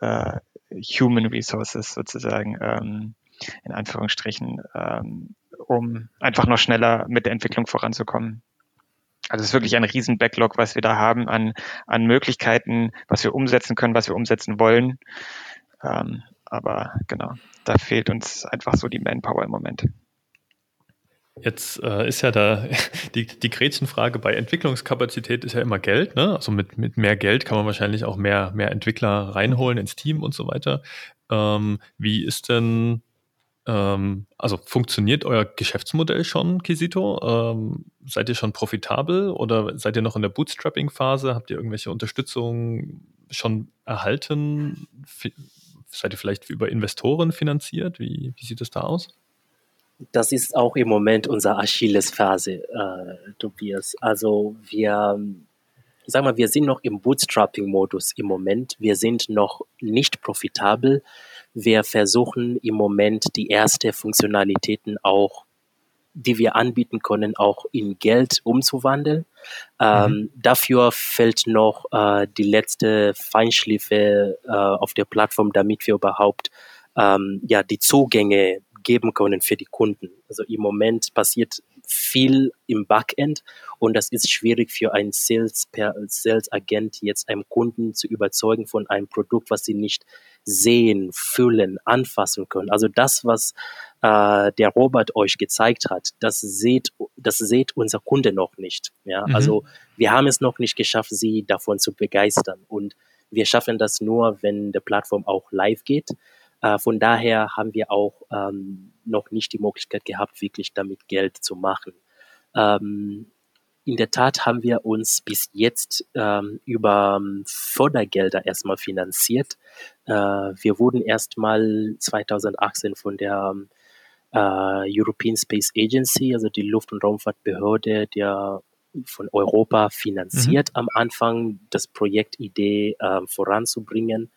Speaker 4: äh, Human Resources sozusagen, ähm, in Anführungsstrichen, ähm, um einfach noch schneller mit der Entwicklung voranzukommen. Also es ist wirklich ein riesen Backlog, was wir da haben an, an Möglichkeiten, was wir umsetzen können, was wir umsetzen wollen. Ähm, aber genau, da fehlt uns einfach so die Manpower im Moment.
Speaker 3: Jetzt äh, ist ja da (laughs) die, die Gretchenfrage bei Entwicklungskapazität ist ja immer Geld. Ne? Also mit, mit mehr Geld kann man wahrscheinlich auch mehr, mehr Entwickler reinholen ins Team und so weiter. Ähm, wie ist denn, ähm, also funktioniert euer Geschäftsmodell schon, Kisito? Ähm, seid ihr schon profitabel oder seid ihr noch in der Bootstrapping-Phase? Habt ihr irgendwelche Unterstützung schon erhalten? F seid ihr vielleicht über Investoren finanziert? Wie, wie sieht es da aus?
Speaker 5: Das ist auch im Moment unsere Achillesphase, äh, Tobias. Also wir, ich sag mal, wir sind noch im Bootstrapping-Modus im Moment. Wir sind noch nicht profitabel. Wir versuchen im Moment die ersten Funktionalitäten auch, die wir anbieten können, auch in Geld umzuwandeln. Ähm, mhm. Dafür fällt noch äh, die letzte Feinschliffe äh, auf der Plattform, damit wir überhaupt ähm, ja, die Zugänge geben können für die Kunden. Also im Moment passiert viel im Backend und das ist schwierig für einen Sales per Sales Agent jetzt einem Kunden zu überzeugen von einem Produkt, was sie nicht sehen, fühlen, anfassen können. Also das, was äh, der Robert euch gezeigt hat, das seht, das seht unser Kunde noch nicht. Ja, mhm. also wir haben es noch nicht geschafft, sie davon zu begeistern und wir schaffen das nur, wenn die Plattform auch live geht. Äh, von daher haben wir auch ähm, noch nicht die Möglichkeit gehabt, wirklich damit Geld zu machen. Ähm, in der Tat haben wir uns bis jetzt ähm, über ähm, Fördergelder erstmal finanziert. Äh, wir wurden erstmal 2018 von der äh, European Space Agency, also die Luft- und Raumfahrtbehörde der von Europa finanziert mhm. am Anfang, das Projektidee äh, voranzubringen.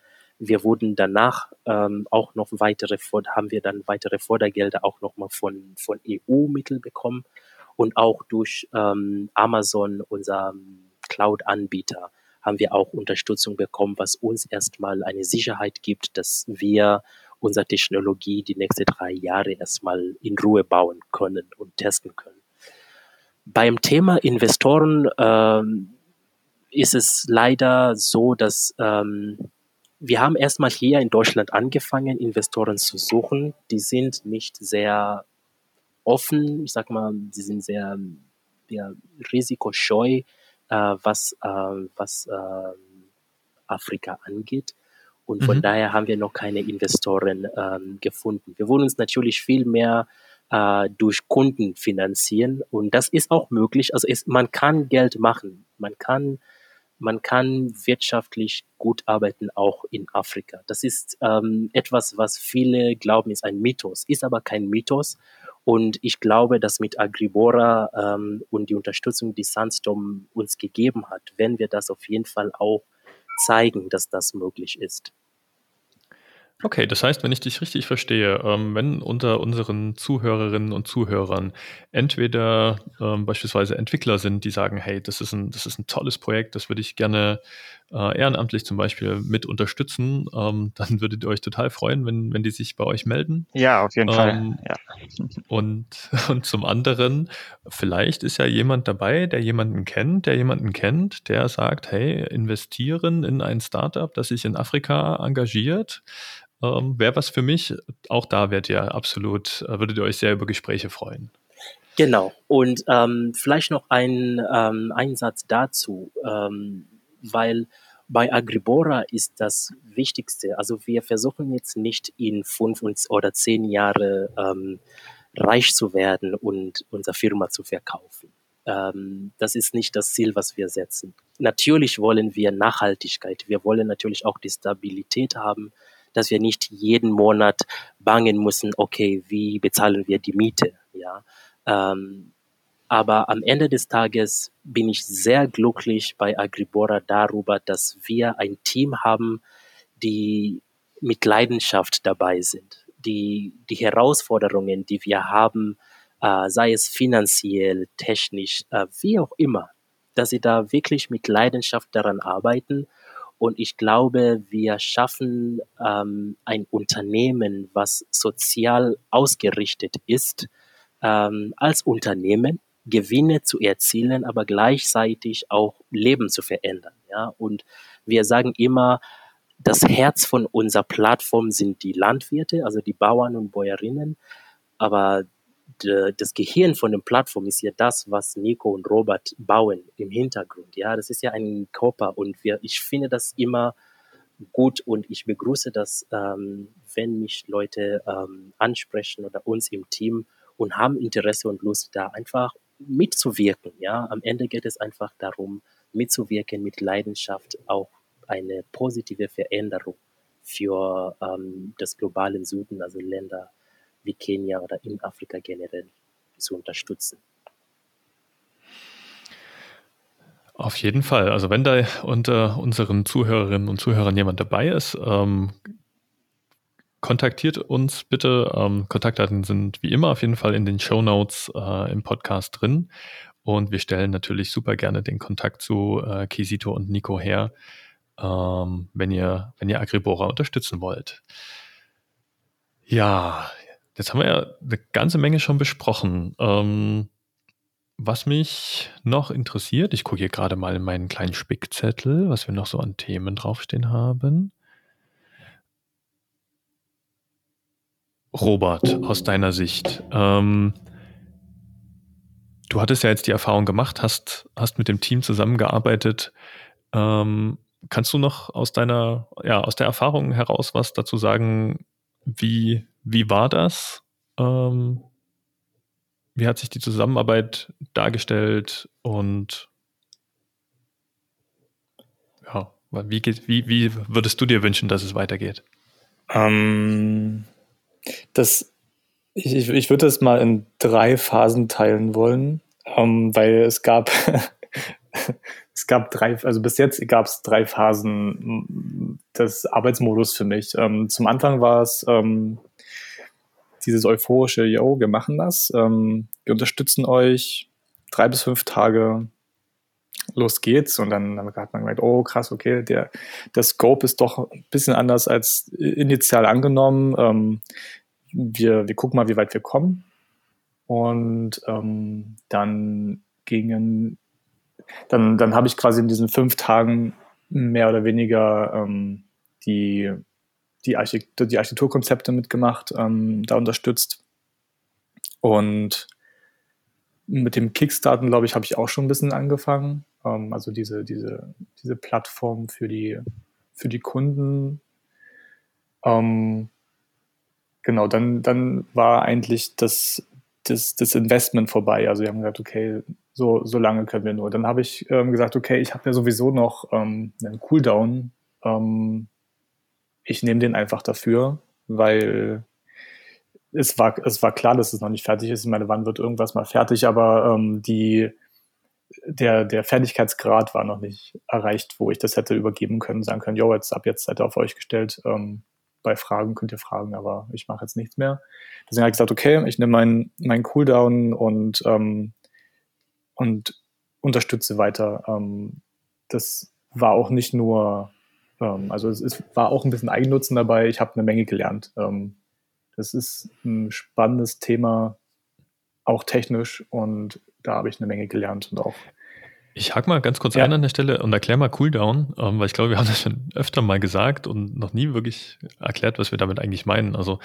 Speaker 5: Wir wurden danach ähm, auch noch weitere, haben wir dann weitere Fördergelder auch nochmal von, von EU-Mitteln bekommen und auch durch ähm, Amazon, unser Cloud-Anbieter, haben wir auch Unterstützung bekommen, was uns erstmal eine Sicherheit gibt, dass wir unsere Technologie die nächsten drei Jahre erstmal in Ruhe bauen können und testen können. Beim Thema Investoren ähm, ist es leider so, dass ähm, wir haben erstmal hier in Deutschland angefangen, Investoren zu suchen. Die sind nicht sehr offen, ich sag mal, sie sind sehr, sehr risikoscheu, äh, was, äh, was äh, Afrika angeht. Und von mhm. daher haben wir noch keine Investoren ähm, gefunden. Wir wollen uns natürlich viel mehr äh, durch Kunden finanzieren und das ist auch möglich. Also es, man kann Geld machen, man kann man kann wirtschaftlich gut arbeiten, auch in Afrika. Das ist ähm, etwas, was viele glauben, ist ein Mythos, ist aber kein Mythos. Und ich glaube, dass mit Agribora ähm, und die Unterstützung, die Sandstorm uns gegeben hat, werden wir das auf jeden Fall auch zeigen, dass das möglich ist.
Speaker 3: Okay, das heißt, wenn ich dich richtig verstehe, ähm, wenn unter unseren Zuhörerinnen und Zuhörern entweder ähm, beispielsweise Entwickler sind, die sagen, hey, das ist ein, das ist ein tolles Projekt, das würde ich gerne äh, ehrenamtlich zum Beispiel mit unterstützen, ähm, (laughs) dann würdet ihr euch total freuen, wenn, wenn die sich bei euch melden.
Speaker 4: Ja, auf jeden Fall.
Speaker 3: Ähm, ja. Und, (laughs) und zum anderen, vielleicht ist ja jemand dabei, der jemanden kennt, der jemanden kennt, der sagt, hey, investieren in ein Startup, das sich in Afrika engagiert ähm, wäre was für mich. Auch da werdet ihr absolut, äh, würdet ihr euch sehr über Gespräche freuen.
Speaker 5: Genau. Und ähm, vielleicht noch ein ähm, Einsatz dazu, ähm, weil bei Agribora ist das Wichtigste. Also wir versuchen jetzt nicht in fünf oder zehn Jahre ähm, reich zu werden und unsere Firma zu verkaufen. Ähm, das ist nicht das Ziel, was wir setzen. Natürlich wollen wir Nachhaltigkeit. Wir wollen natürlich auch die Stabilität haben, dass wir nicht jeden Monat bangen müssen, okay, wie bezahlen wir die Miete, ja. Ähm, aber am Ende des Tages bin ich sehr glücklich bei Agribora darüber, dass wir ein Team haben, die mit Leidenschaft dabei sind. Die, die Herausforderungen, die wir haben, äh, sei es finanziell, technisch, äh, wie auch immer, dass sie da wirklich mit Leidenschaft daran arbeiten und ich glaube, wir schaffen ähm, ein Unternehmen, was sozial ausgerichtet ist, ähm, als Unternehmen Gewinne zu erzielen, aber gleichzeitig auch Leben zu verändern. Ja? Und wir sagen immer, das Herz von unserer Plattform sind die Landwirte, also die Bauern und Bäuerinnen. Aber das Gehirn von der Plattform ist ja das, was Nico und Robert bauen im Hintergrund. Ja, das ist ja ein Körper und wir, ich finde das immer gut und ich begrüße das, ähm, wenn mich Leute ähm, ansprechen oder uns im Team und haben Interesse und Lust da einfach mitzuwirken. Ja, am Ende geht es einfach darum, mitzuwirken mit Leidenschaft, auch eine positive Veränderung für ähm, das globale Süden, also Länder wie Kenia oder in Afrika generell zu unterstützen.
Speaker 3: Auf jeden Fall. Also wenn da unter unseren Zuhörerinnen und Zuhörern jemand dabei ist, ähm, kontaktiert uns bitte. Ähm, Kontaktdaten sind wie immer auf jeden Fall in den Show Notes äh, im Podcast drin. Und wir stellen natürlich super gerne den Kontakt zu äh, Kisito und Nico her, ähm, wenn ihr, wenn ihr Agribora unterstützen wollt. Ja, jetzt haben wir ja eine ganze Menge schon besprochen. Ähm, was mich noch interessiert, ich gucke hier gerade mal in meinen kleinen Spickzettel, was wir noch so an Themen draufstehen haben. Robert, aus deiner Sicht, ähm, du hattest ja jetzt die Erfahrung gemacht, hast, hast mit dem Team zusammengearbeitet. Ähm, kannst du noch aus deiner, ja, aus der Erfahrung heraus was dazu sagen? Wie, wie war das? Ähm, wie hat sich die Zusammenarbeit dargestellt und ja, wie, geht, wie, wie würdest du dir wünschen, dass es weitergeht?
Speaker 6: Ähm, das, ich, ich würde das mal in drei Phasen teilen wollen, ähm, weil es gab, (laughs) es gab drei, also bis jetzt gab es drei Phasen des Arbeitsmodus für mich. Ähm, zum Anfang war es ähm, dieses euphorische, yo, wir machen das, ähm, wir unterstützen euch, drei bis fünf Tage, los geht's. Und dann hat man gemerkt, oh krass, okay, der, der Scope ist doch ein bisschen anders als initial angenommen. Ähm, wir, wir gucken mal, wie weit wir kommen. Und ähm, dann gingen, dann, dann habe ich quasi in diesen fünf Tagen mehr oder weniger ähm, die die, Architektur, die Architekturkonzepte mitgemacht, ähm, da unterstützt. Und mit dem Kickstarten, glaube ich, habe ich auch schon ein bisschen angefangen. Ähm, also diese, diese, diese Plattform für die, für die Kunden. Ähm, genau, dann, dann war eigentlich das, das, das Investment vorbei. Also wir haben gesagt, okay, so, so lange können wir nur. Dann habe ich ähm, gesagt, okay, ich habe ja sowieso noch ähm, einen Cooldown. Ähm, ich nehme den einfach dafür, weil es war, es war klar, dass es noch nicht fertig ist. Ich meine, wann wird irgendwas mal fertig, aber ähm, die, der, der Fertigkeitsgrad war noch nicht erreicht, wo ich das hätte übergeben können, sagen können, jo, jetzt ab jetzt seid ihr auf euch gestellt. Ähm, bei Fragen könnt ihr fragen, aber ich mache jetzt nichts mehr. Deswegen habe ich gesagt, okay, ich nehme meinen mein Cooldown und, ähm, und unterstütze weiter. Ähm, das war auch nicht nur ähm, also es, es, war auch ein bisschen Eigennutzen dabei. Ich habe eine Menge gelernt. Ähm, das ist ein spannendes Thema, auch technisch und da habe ich eine Menge gelernt und auch
Speaker 3: ich hake mal ganz kurz ja. ein an der Stelle und erkläre mal Cooldown, ähm, weil ich glaube, wir haben das schon öfter mal gesagt und noch nie wirklich erklärt, was wir damit eigentlich meinen. Also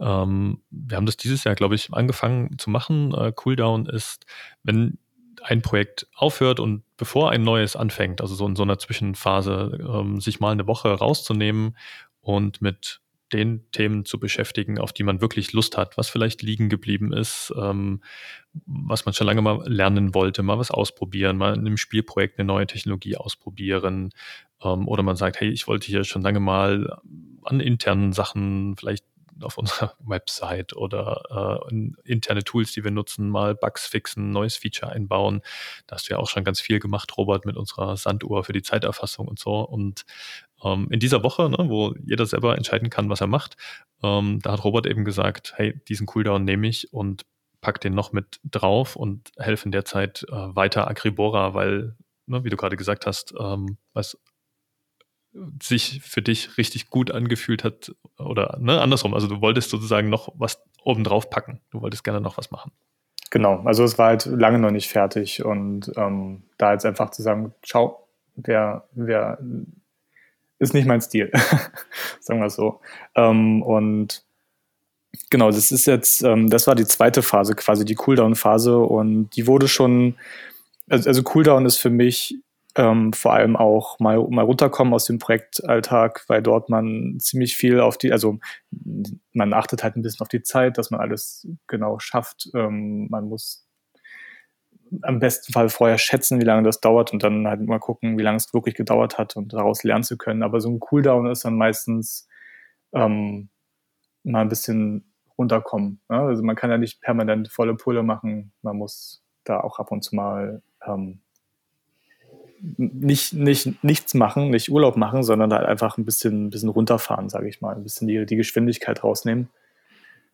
Speaker 3: ähm, wir haben das dieses Jahr, glaube ich, angefangen zu machen. Äh, Cooldown ist, wenn ein Projekt aufhört und bevor ein neues anfängt, also so in so einer Zwischenphase, ähm, sich mal eine Woche rauszunehmen und mit den Themen zu beschäftigen, auf die man wirklich Lust hat, was vielleicht liegen geblieben ist, ähm, was man schon lange mal lernen wollte, mal was ausprobieren, mal in einem Spielprojekt eine neue Technologie ausprobieren. Ähm, oder man sagt, hey, ich wollte hier schon lange mal an internen Sachen vielleicht auf unserer (laughs) Website oder äh, interne Tools, die wir nutzen, mal Bugs fixen, neues Feature einbauen. Da hast du ja auch schon ganz viel gemacht, Robert, mit unserer Sanduhr für die Zeiterfassung und so. Und ähm, in dieser Woche, ne, wo jeder selber entscheiden kann, was er macht, ähm, da hat Robert eben gesagt, hey, diesen Cooldown nehme ich und pack den noch mit drauf und helfe in der Zeit äh, weiter Agribora, weil, ne, wie du gerade gesagt hast, ähm, was sich für dich richtig gut angefühlt hat oder ne, andersrum. Also du wolltest sozusagen noch was obendrauf packen. Du wolltest gerne noch was machen.
Speaker 6: Genau, also es war halt lange noch nicht fertig und ähm, da jetzt einfach zu sagen, schau, wer, wer ist nicht mein Stil, (laughs) sagen wir es so. Ähm, und genau, das ist jetzt, ähm, das war die zweite Phase, quasi die Cooldown-Phase und die wurde schon, also, also Cooldown ist für mich ähm, vor allem auch mal, mal runterkommen aus dem Projektalltag, weil dort man ziemlich viel auf die, also man achtet halt ein bisschen auf die Zeit, dass man alles genau schafft. Ähm, man muss am besten Fall vorher schätzen, wie lange das dauert und dann halt mal gucken, wie lange es wirklich gedauert hat und daraus lernen zu können. Aber so ein Cooldown ist dann meistens ähm, mal ein bisschen runterkommen. Ne? Also man kann ja nicht permanent volle Pulle machen. Man muss da auch ab und zu mal ähm, nicht, nicht nichts machen, nicht Urlaub machen, sondern halt einfach ein bisschen, ein bisschen runterfahren, sage ich mal, ein bisschen die, die Geschwindigkeit rausnehmen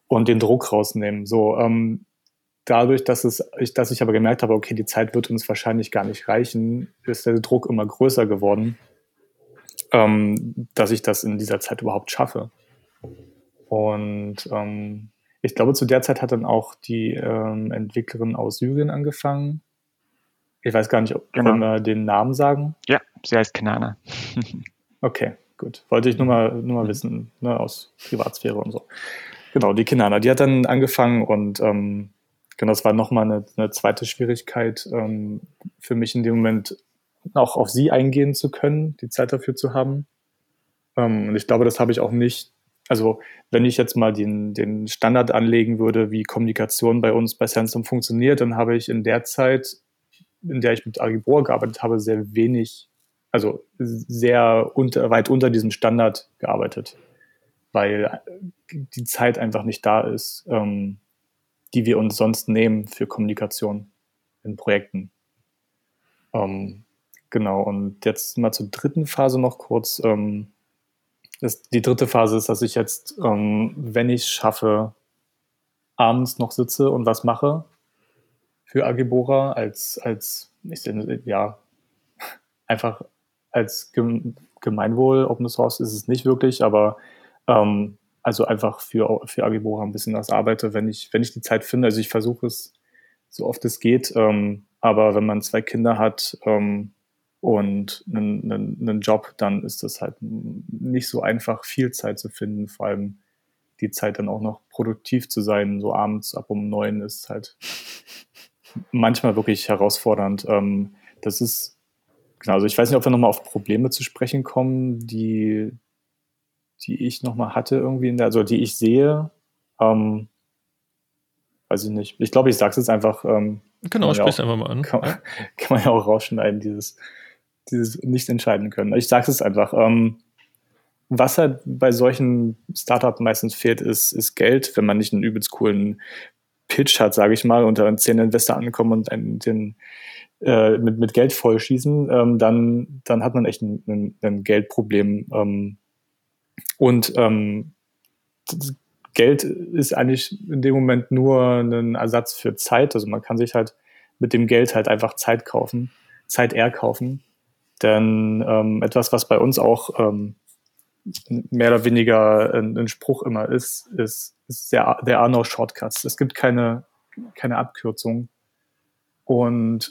Speaker 6: und den Druck rausnehmen. So, ähm, dadurch, dass es, ich, dass ich aber gemerkt habe, okay, die Zeit wird uns wahrscheinlich gar nicht reichen, ist der Druck immer größer geworden, ähm, dass ich das in dieser Zeit überhaupt schaffe. Und ähm, ich glaube, zu der Zeit hat dann auch die ähm, Entwicklerin aus Syrien angefangen. Ich weiß gar nicht, ob genau. wir den Namen sagen.
Speaker 4: Ja, sie heißt Kanana. (laughs)
Speaker 6: okay, gut. Wollte ich nur mal, nur mal mhm. wissen, ne, aus Privatsphäre und so. Genau, die Kinana, die hat dann angefangen und ähm, genau, das war nochmal eine, eine zweite Schwierigkeit ähm, für mich in dem Moment, auch auf sie eingehen zu können, die Zeit dafür zu haben. Ähm, und ich glaube, das habe ich auch nicht, also wenn ich jetzt mal den, den Standard anlegen würde, wie Kommunikation bei uns bei Sensum funktioniert, dann habe ich in der Zeit, in der ich mit Agibor gearbeitet habe, sehr wenig, also sehr unter, weit unter diesem Standard gearbeitet, weil die Zeit einfach nicht da ist. Ähm, die wir uns sonst nehmen für Kommunikation in Projekten. Ähm, genau, und jetzt mal zur dritten Phase noch kurz. Ähm, das, die dritte Phase ist, dass ich jetzt, ähm, wenn ich es schaffe, abends noch sitze und was mache für Agebora als, als ja, einfach als Gemeinwohl Open Source ist es nicht wirklich, aber ähm, also einfach für, für Agibora ein bisschen was arbeite, wenn ich, wenn ich die Zeit finde. Also ich versuche es so oft es geht. Ähm, aber wenn man zwei Kinder hat ähm, und einen, einen, einen Job, dann ist das halt nicht so einfach, viel Zeit zu finden. Vor allem die Zeit dann auch noch produktiv zu sein, so abends ab um neun ist halt manchmal wirklich herausfordernd. Ähm, das ist, genau, also ich weiß nicht, ob wir nochmal auf Probleme zu sprechen kommen, die, die ich nochmal hatte, irgendwie in der, also die ich sehe. Ähm, weiß ich nicht. Ich glaube, ich sage es jetzt einfach. Ähm,
Speaker 3: genau, sprich ja einfach mal an.
Speaker 6: Kann, (laughs) kann, man ja auch rausschneiden, dieses, dieses nicht entscheiden können. Ich sage es einfach. Ähm, was halt bei solchen Startups meistens fehlt, ist, ist Geld, wenn man nicht einen übelst coolen Pitch hat, sage ich mal, und da zehn Investor ankommen und einen, den, äh, mit, mit Geld vollschießen, ähm, dann, dann hat man echt ein, ein, ein Geldproblem. Ähm, und ähm, Geld ist eigentlich in dem Moment nur ein Ersatz für Zeit. Also man kann sich halt mit dem Geld halt einfach Zeit kaufen, Zeit erkaufen. Denn ähm, etwas, was bei uns auch ähm, mehr oder weniger ein, ein, Spruch immer ist, ist, ist der, there are no shortcuts. Es gibt keine, keine Abkürzung. Und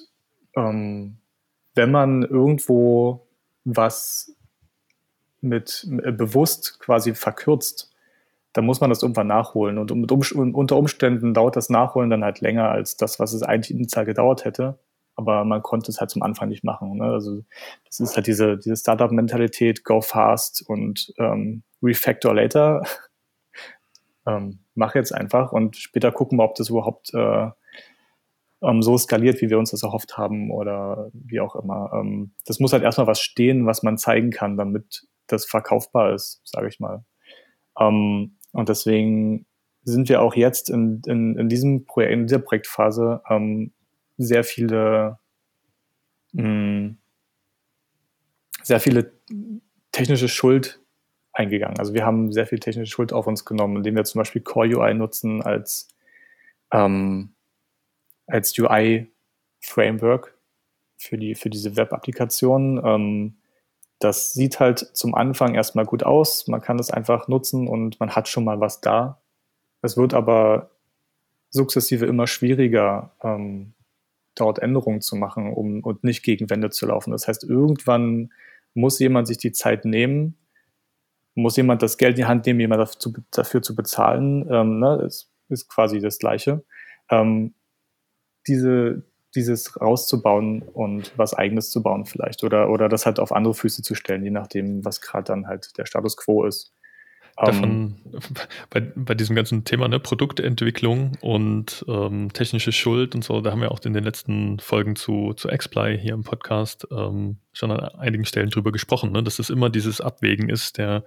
Speaker 6: ähm, wenn man irgendwo was mit äh, bewusst quasi verkürzt, dann muss man das irgendwann nachholen. Und um, unter Umständen dauert das Nachholen dann halt länger als das, was es eigentlich initial gedauert hätte. Aber man konnte es halt zum Anfang nicht machen. Ne? Also das ist halt diese, diese Startup-Mentalität, go fast und ähm, refactor later. (laughs) ähm, mach jetzt einfach und später gucken wir, ob das überhaupt äh, ähm, so skaliert, wie wir uns das erhofft haben oder wie auch immer. Ähm, das muss halt erstmal was stehen, was man zeigen kann, damit das verkaufbar ist, sage ich mal. Ähm, und deswegen sind wir auch jetzt in, in, in, diesem Projekt, in dieser Projektphase ähm, sehr viele mh, hm, sehr viele technische Schuld eingegangen. Also wir haben sehr viel technische Schuld auf uns genommen, indem wir zum Beispiel Core UI nutzen als, ähm, als UI-Framework für, die, für diese Web-Applikation. Ähm, das sieht halt zum Anfang erstmal gut aus. Man kann das einfach nutzen und man hat schon mal was da. Es wird aber sukzessive immer schwieriger, ähm, dort Änderungen zu machen, um und nicht gegen Wände zu laufen. Das heißt, irgendwann muss jemand sich die Zeit nehmen, muss jemand das Geld in die Hand nehmen, jemand dafür, dafür zu bezahlen. Ähm, ne? Das ist quasi das Gleiche. Ähm, diese, dieses rauszubauen und was Eigenes zu bauen vielleicht oder, oder das halt auf andere Füße zu stellen, je nachdem, was gerade dann halt der Status quo ist.
Speaker 3: Davon, ähm, bei, bei diesem ganzen Thema ne, Produktentwicklung und ähm, technische Schuld und so, da haben wir auch in den letzten Folgen zu, zu Xply hier im Podcast ähm, schon an einigen Stellen drüber gesprochen, ne, dass es immer dieses Abwägen ist. Der,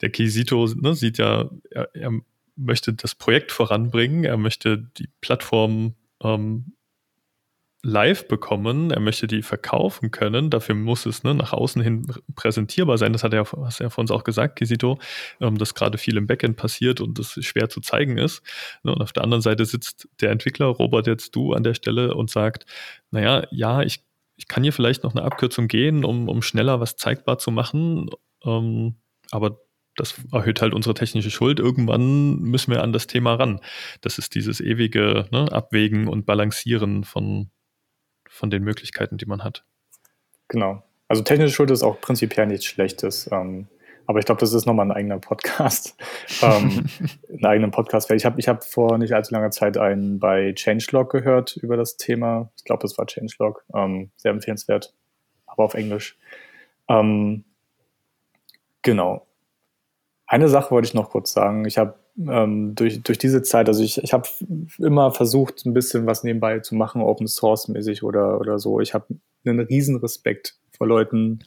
Speaker 3: der Kisito ne, sieht ja, er, er möchte das Projekt voranbringen, er möchte die Plattform ähm, live bekommen, er möchte die verkaufen können, dafür muss es ne, nach außen hin präsentierbar sein. Das hat er, hast er von uns auch gesagt, Kisito, ähm, dass gerade viel im Backend passiert und das schwer zu zeigen ist. Ne, und auf der anderen Seite sitzt der Entwickler, Robert, jetzt du an der Stelle und sagt, naja, ja, ich, ich kann hier vielleicht noch eine Abkürzung gehen, um, um schneller was zeigbar zu machen, ähm, aber das erhöht halt unsere technische Schuld. Irgendwann müssen wir an das Thema ran. Das ist dieses ewige ne, Abwägen und Balancieren von, von den Möglichkeiten, die man hat.
Speaker 6: Genau. Also technische Schuld ist auch prinzipiell nichts Schlechtes. Ähm, aber ich glaube, das ist nochmal ein eigener Podcast. (laughs) ähm, einen eigenen Podcast. Ich habe ich hab vor nicht allzu langer Zeit einen bei Changelog gehört über das Thema. Ich glaube, das war Changelog. Ähm, sehr empfehlenswert. Aber auf Englisch. Ähm, genau. Eine Sache wollte ich noch kurz sagen. Ich habe ähm, durch, durch diese Zeit, also ich, ich habe immer versucht, ein bisschen was nebenbei zu machen, Open Source mäßig oder, oder so. Ich habe einen riesen Respekt vor Leuten,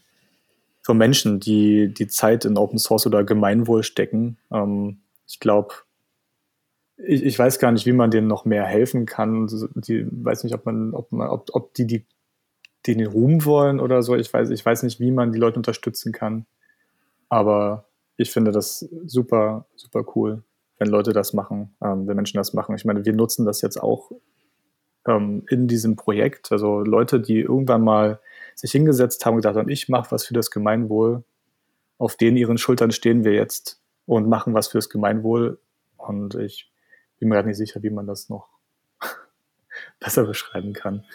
Speaker 6: vor Menschen, die die Zeit in Open Source oder Gemeinwohl stecken. Ähm, ich glaube, ich, ich weiß gar nicht, wie man denen noch mehr helfen kann. Die weiß nicht, ob man, ob man, ob, ob die, die den Ruhm wollen oder so. Ich weiß, ich weiß nicht, wie man die Leute unterstützen kann. Aber ich finde das super, super cool wenn Leute das machen, ähm, wenn Menschen das machen. Ich meine, wir nutzen das jetzt auch ähm, in diesem Projekt. Also Leute, die irgendwann mal sich hingesetzt haben und gedacht haben, ich mache was für das Gemeinwohl, auf denen ihren Schultern stehen wir jetzt und machen was fürs Gemeinwohl. Und ich bin mir gerade nicht sicher, wie man das noch (laughs) besser beschreiben kann.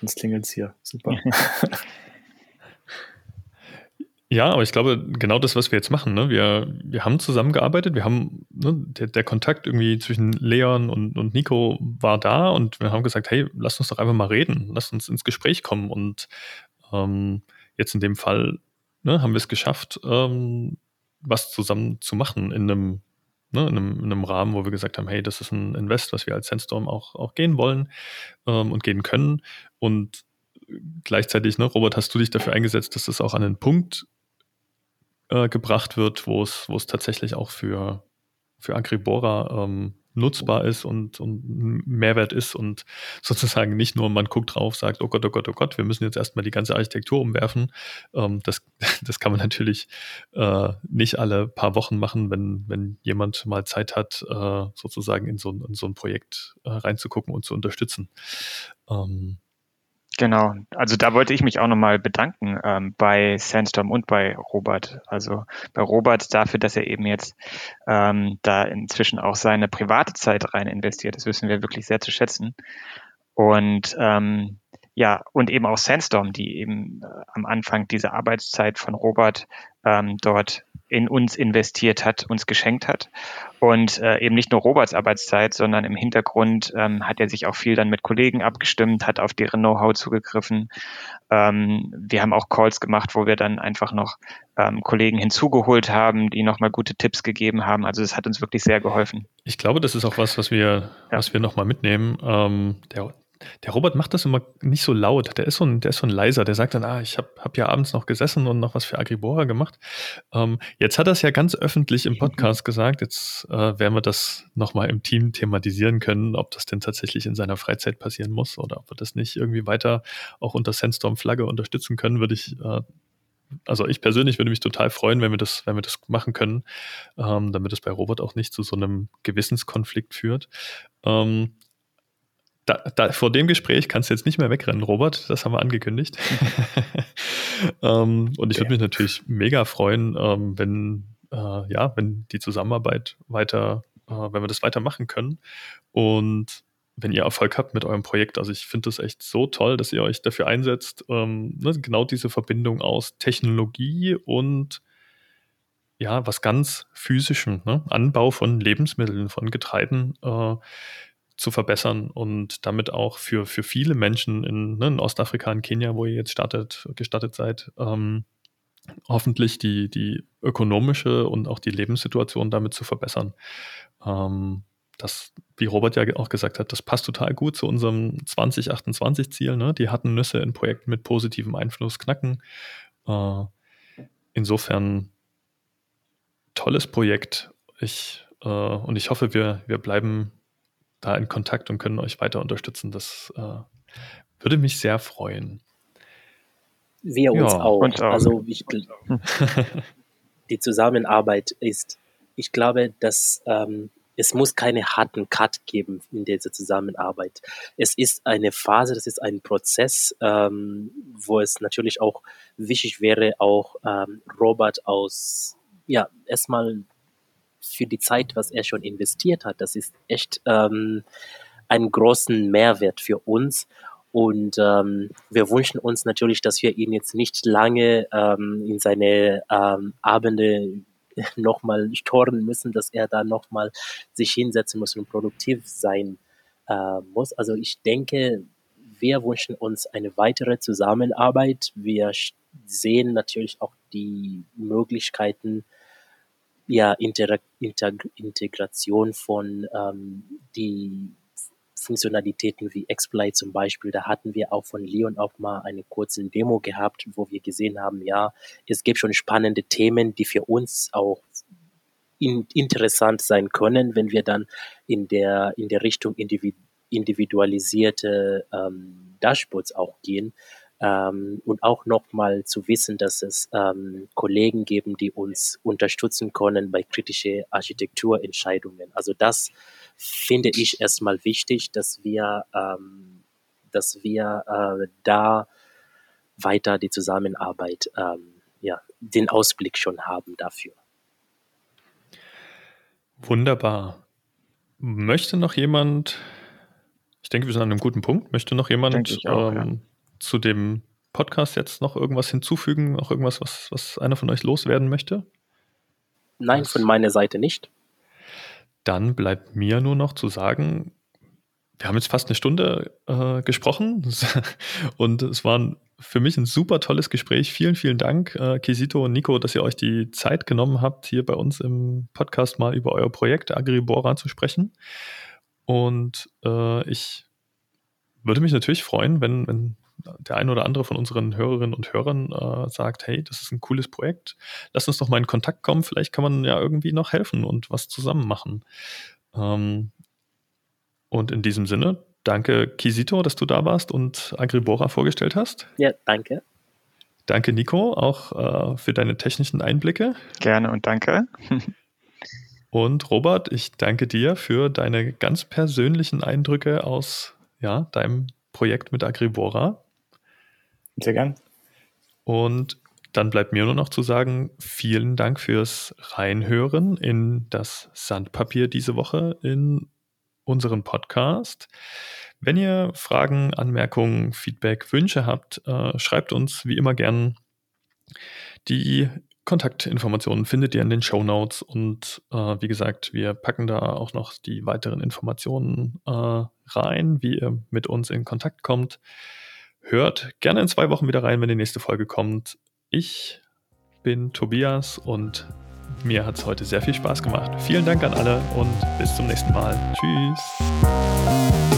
Speaker 6: Jetzt klingelt es hier. Super. (laughs)
Speaker 3: Ja, aber ich glaube, genau das, was wir jetzt machen, ne? wir, wir haben zusammengearbeitet, wir haben, ne, der, der Kontakt irgendwie zwischen Leon und, und Nico war da und wir haben gesagt, hey, lass uns doch einfach mal reden, lass uns ins Gespräch kommen und ähm, jetzt in dem Fall ne, haben wir es geschafft, ähm, was zusammen zu machen in einem, ne, in einem, in einem Rahmen, wo wir gesagt haben, hey, das ist ein Invest, was wir als Sandstorm auch, auch gehen wollen ähm, und gehen können und gleichzeitig, ne, Robert, hast du dich dafür eingesetzt, dass das auch an den Punkt äh, gebracht wird, wo es, wo es tatsächlich auch für, für Agribora ähm, nutzbar ist und, und Mehrwert ist und (laughs) sozusagen nicht nur man guckt drauf, sagt, oh Gott, oh Gott, oh Gott, wir müssen jetzt erstmal die ganze Architektur umwerfen. Ähm, das, (laughs) das kann man natürlich äh, nicht alle paar Wochen machen, wenn, wenn jemand mal Zeit hat, äh, sozusagen in so, in so ein Projekt äh, reinzugucken und zu unterstützen. Ähm,
Speaker 4: Genau, also da wollte ich mich auch nochmal bedanken ähm, bei Sandstorm und bei Robert. Also bei Robert dafür, dass er eben jetzt ähm, da inzwischen auch seine private Zeit rein investiert. Das wissen wir wirklich sehr zu schätzen. Und ähm, ja, und eben auch Sandstorm, die eben äh, am Anfang diese Arbeitszeit von Robert ähm, dort in uns investiert hat, uns geschenkt hat. Und äh, eben nicht nur Roberts Arbeitszeit, sondern im Hintergrund ähm, hat er sich auch viel dann mit Kollegen abgestimmt, hat auf deren Know-how zugegriffen. Ähm, wir haben auch Calls gemacht, wo wir dann einfach noch ähm, Kollegen hinzugeholt haben, die nochmal gute Tipps gegeben haben. Also es hat uns wirklich sehr geholfen.
Speaker 3: Ich glaube, das ist auch was, was wir, ja. was wir nochmal mitnehmen. Ähm, der, der Robert macht das immer nicht so laut. Der ist so ein, der ist so ein leiser. Der sagt dann, ah, ich habe hab ja abends noch gesessen und noch was für Agribora gemacht. Ähm, jetzt hat er es ja ganz öffentlich im Podcast gesagt. Jetzt äh, werden wir das nochmal im Team thematisieren können, ob das denn tatsächlich in seiner Freizeit passieren muss oder ob wir das nicht irgendwie weiter auch unter Sandstorm-Flagge unterstützen können, würde ich äh, also ich persönlich würde mich total freuen, wenn wir das, wenn wir das machen können, ähm, damit es bei Robert auch nicht zu so einem Gewissenskonflikt führt. Ähm, da, da, vor dem Gespräch kannst du jetzt nicht mehr wegrennen, Robert. Das haben wir angekündigt. (laughs) ähm, und ich würde mich natürlich mega freuen, ähm, wenn, äh, ja, wenn die Zusammenarbeit weiter, äh, wenn wir das weitermachen können. Und wenn ihr Erfolg habt mit eurem Projekt. Also ich finde das echt so toll, dass ihr euch dafür einsetzt, ähm, ne, genau diese Verbindung aus Technologie und ja, was ganz Physischem, ne? Anbau von Lebensmitteln, von Getreiden äh, zu verbessern und damit auch für, für viele Menschen in, ne, in Ostafrika, in Kenia, wo ihr jetzt startet, gestartet seid, ähm, hoffentlich die, die ökonomische und auch die Lebenssituation damit zu verbessern. Ähm, das, wie Robert ja auch gesagt hat, das passt total gut zu unserem 2028-Ziel. Ne? Die hatten Nüsse in Projekten mit positivem Einfluss knacken. Äh, insofern tolles Projekt. Ich, äh, und ich hoffe, wir, wir bleiben da in Kontakt und können euch weiter unterstützen. Das äh, würde mich sehr freuen.
Speaker 5: Wir uns, ja, auch. uns auch. Also ich, (laughs) die Zusammenarbeit ist, ich glaube, dass ähm, es muss keine harten Cut geben in dieser Zusammenarbeit. Es ist eine Phase, das ist ein Prozess, ähm, wo es natürlich auch wichtig wäre, auch ähm, Robert aus, ja, erstmal für die Zeit, was er schon investiert hat, das ist echt ähm, einen großen Mehrwert für uns. Und ähm, wir wünschen uns natürlich, dass wir ihn jetzt nicht lange ähm, in seine ähm, Abende (laughs) nochmal storen müssen, dass er da nochmal sich hinsetzen muss und produktiv sein äh, muss. Also ich denke, wir wünschen uns eine weitere Zusammenarbeit. Wir sehen natürlich auch die Möglichkeiten, ja, Inter Inter Integration von ähm, die Funktionalitäten wie Exploit zum Beispiel, da hatten wir auch von Leon auch mal eine kurze Demo gehabt, wo wir gesehen haben, ja, es gibt schon spannende Themen, die für uns auch in, interessant sein können, wenn wir dann in der, in der Richtung individualisierte ähm, Dashboards auch gehen. Ähm, und auch nochmal zu wissen, dass es ähm, Kollegen geben, die uns unterstützen können bei kritischen Architekturentscheidungen. Also das finde ich erstmal wichtig, dass wir, ähm, dass wir äh, da weiter die Zusammenarbeit, ähm, ja, den Ausblick schon haben dafür.
Speaker 3: Wunderbar. Möchte noch jemand, ich denke, wir sind an einem guten Punkt, möchte noch jemand auch, ähm, ja. Zu dem Podcast jetzt noch irgendwas hinzufügen, noch irgendwas, was, was einer von euch loswerden möchte?
Speaker 5: Nein, von meiner Seite nicht.
Speaker 3: Dann bleibt mir nur noch zu sagen, wir haben jetzt fast eine Stunde äh, gesprochen (laughs) und es war für mich ein super tolles Gespräch. Vielen, vielen Dank, äh, Kisito und Nico, dass ihr euch die Zeit genommen habt, hier bei uns im Podcast mal über euer Projekt Agribora zu sprechen. Und äh, ich würde mich natürlich freuen, wenn, wenn der ein oder andere von unseren Hörerinnen und Hörern äh, sagt, hey, das ist ein cooles Projekt, lass uns doch mal in Kontakt kommen, vielleicht kann man ja irgendwie noch helfen und was zusammen machen. Ähm, und in diesem Sinne, danke Kisito, dass du da warst und Agribora vorgestellt hast.
Speaker 5: Ja, danke.
Speaker 3: Danke Nico, auch äh, für deine technischen Einblicke.
Speaker 4: Gerne und danke. (laughs)
Speaker 3: und Robert, ich danke dir für deine ganz persönlichen Eindrücke aus ja, deinem Projekt mit Agribora.
Speaker 6: Sehr gern.
Speaker 3: Und dann bleibt mir nur noch zu sagen, vielen Dank fürs Reinhören in das Sandpapier diese Woche in unseren Podcast. Wenn ihr Fragen, Anmerkungen, Feedback, Wünsche habt, äh, schreibt uns wie immer gern. Die Kontaktinformationen findet ihr in den Show Notes und äh, wie gesagt, wir packen da auch noch die weiteren Informationen äh, rein, wie ihr mit uns in Kontakt kommt. Hört gerne in zwei Wochen wieder rein, wenn die nächste Folge kommt. Ich bin Tobias und mir hat es heute sehr viel Spaß gemacht. Vielen Dank an alle und bis zum nächsten Mal. Tschüss.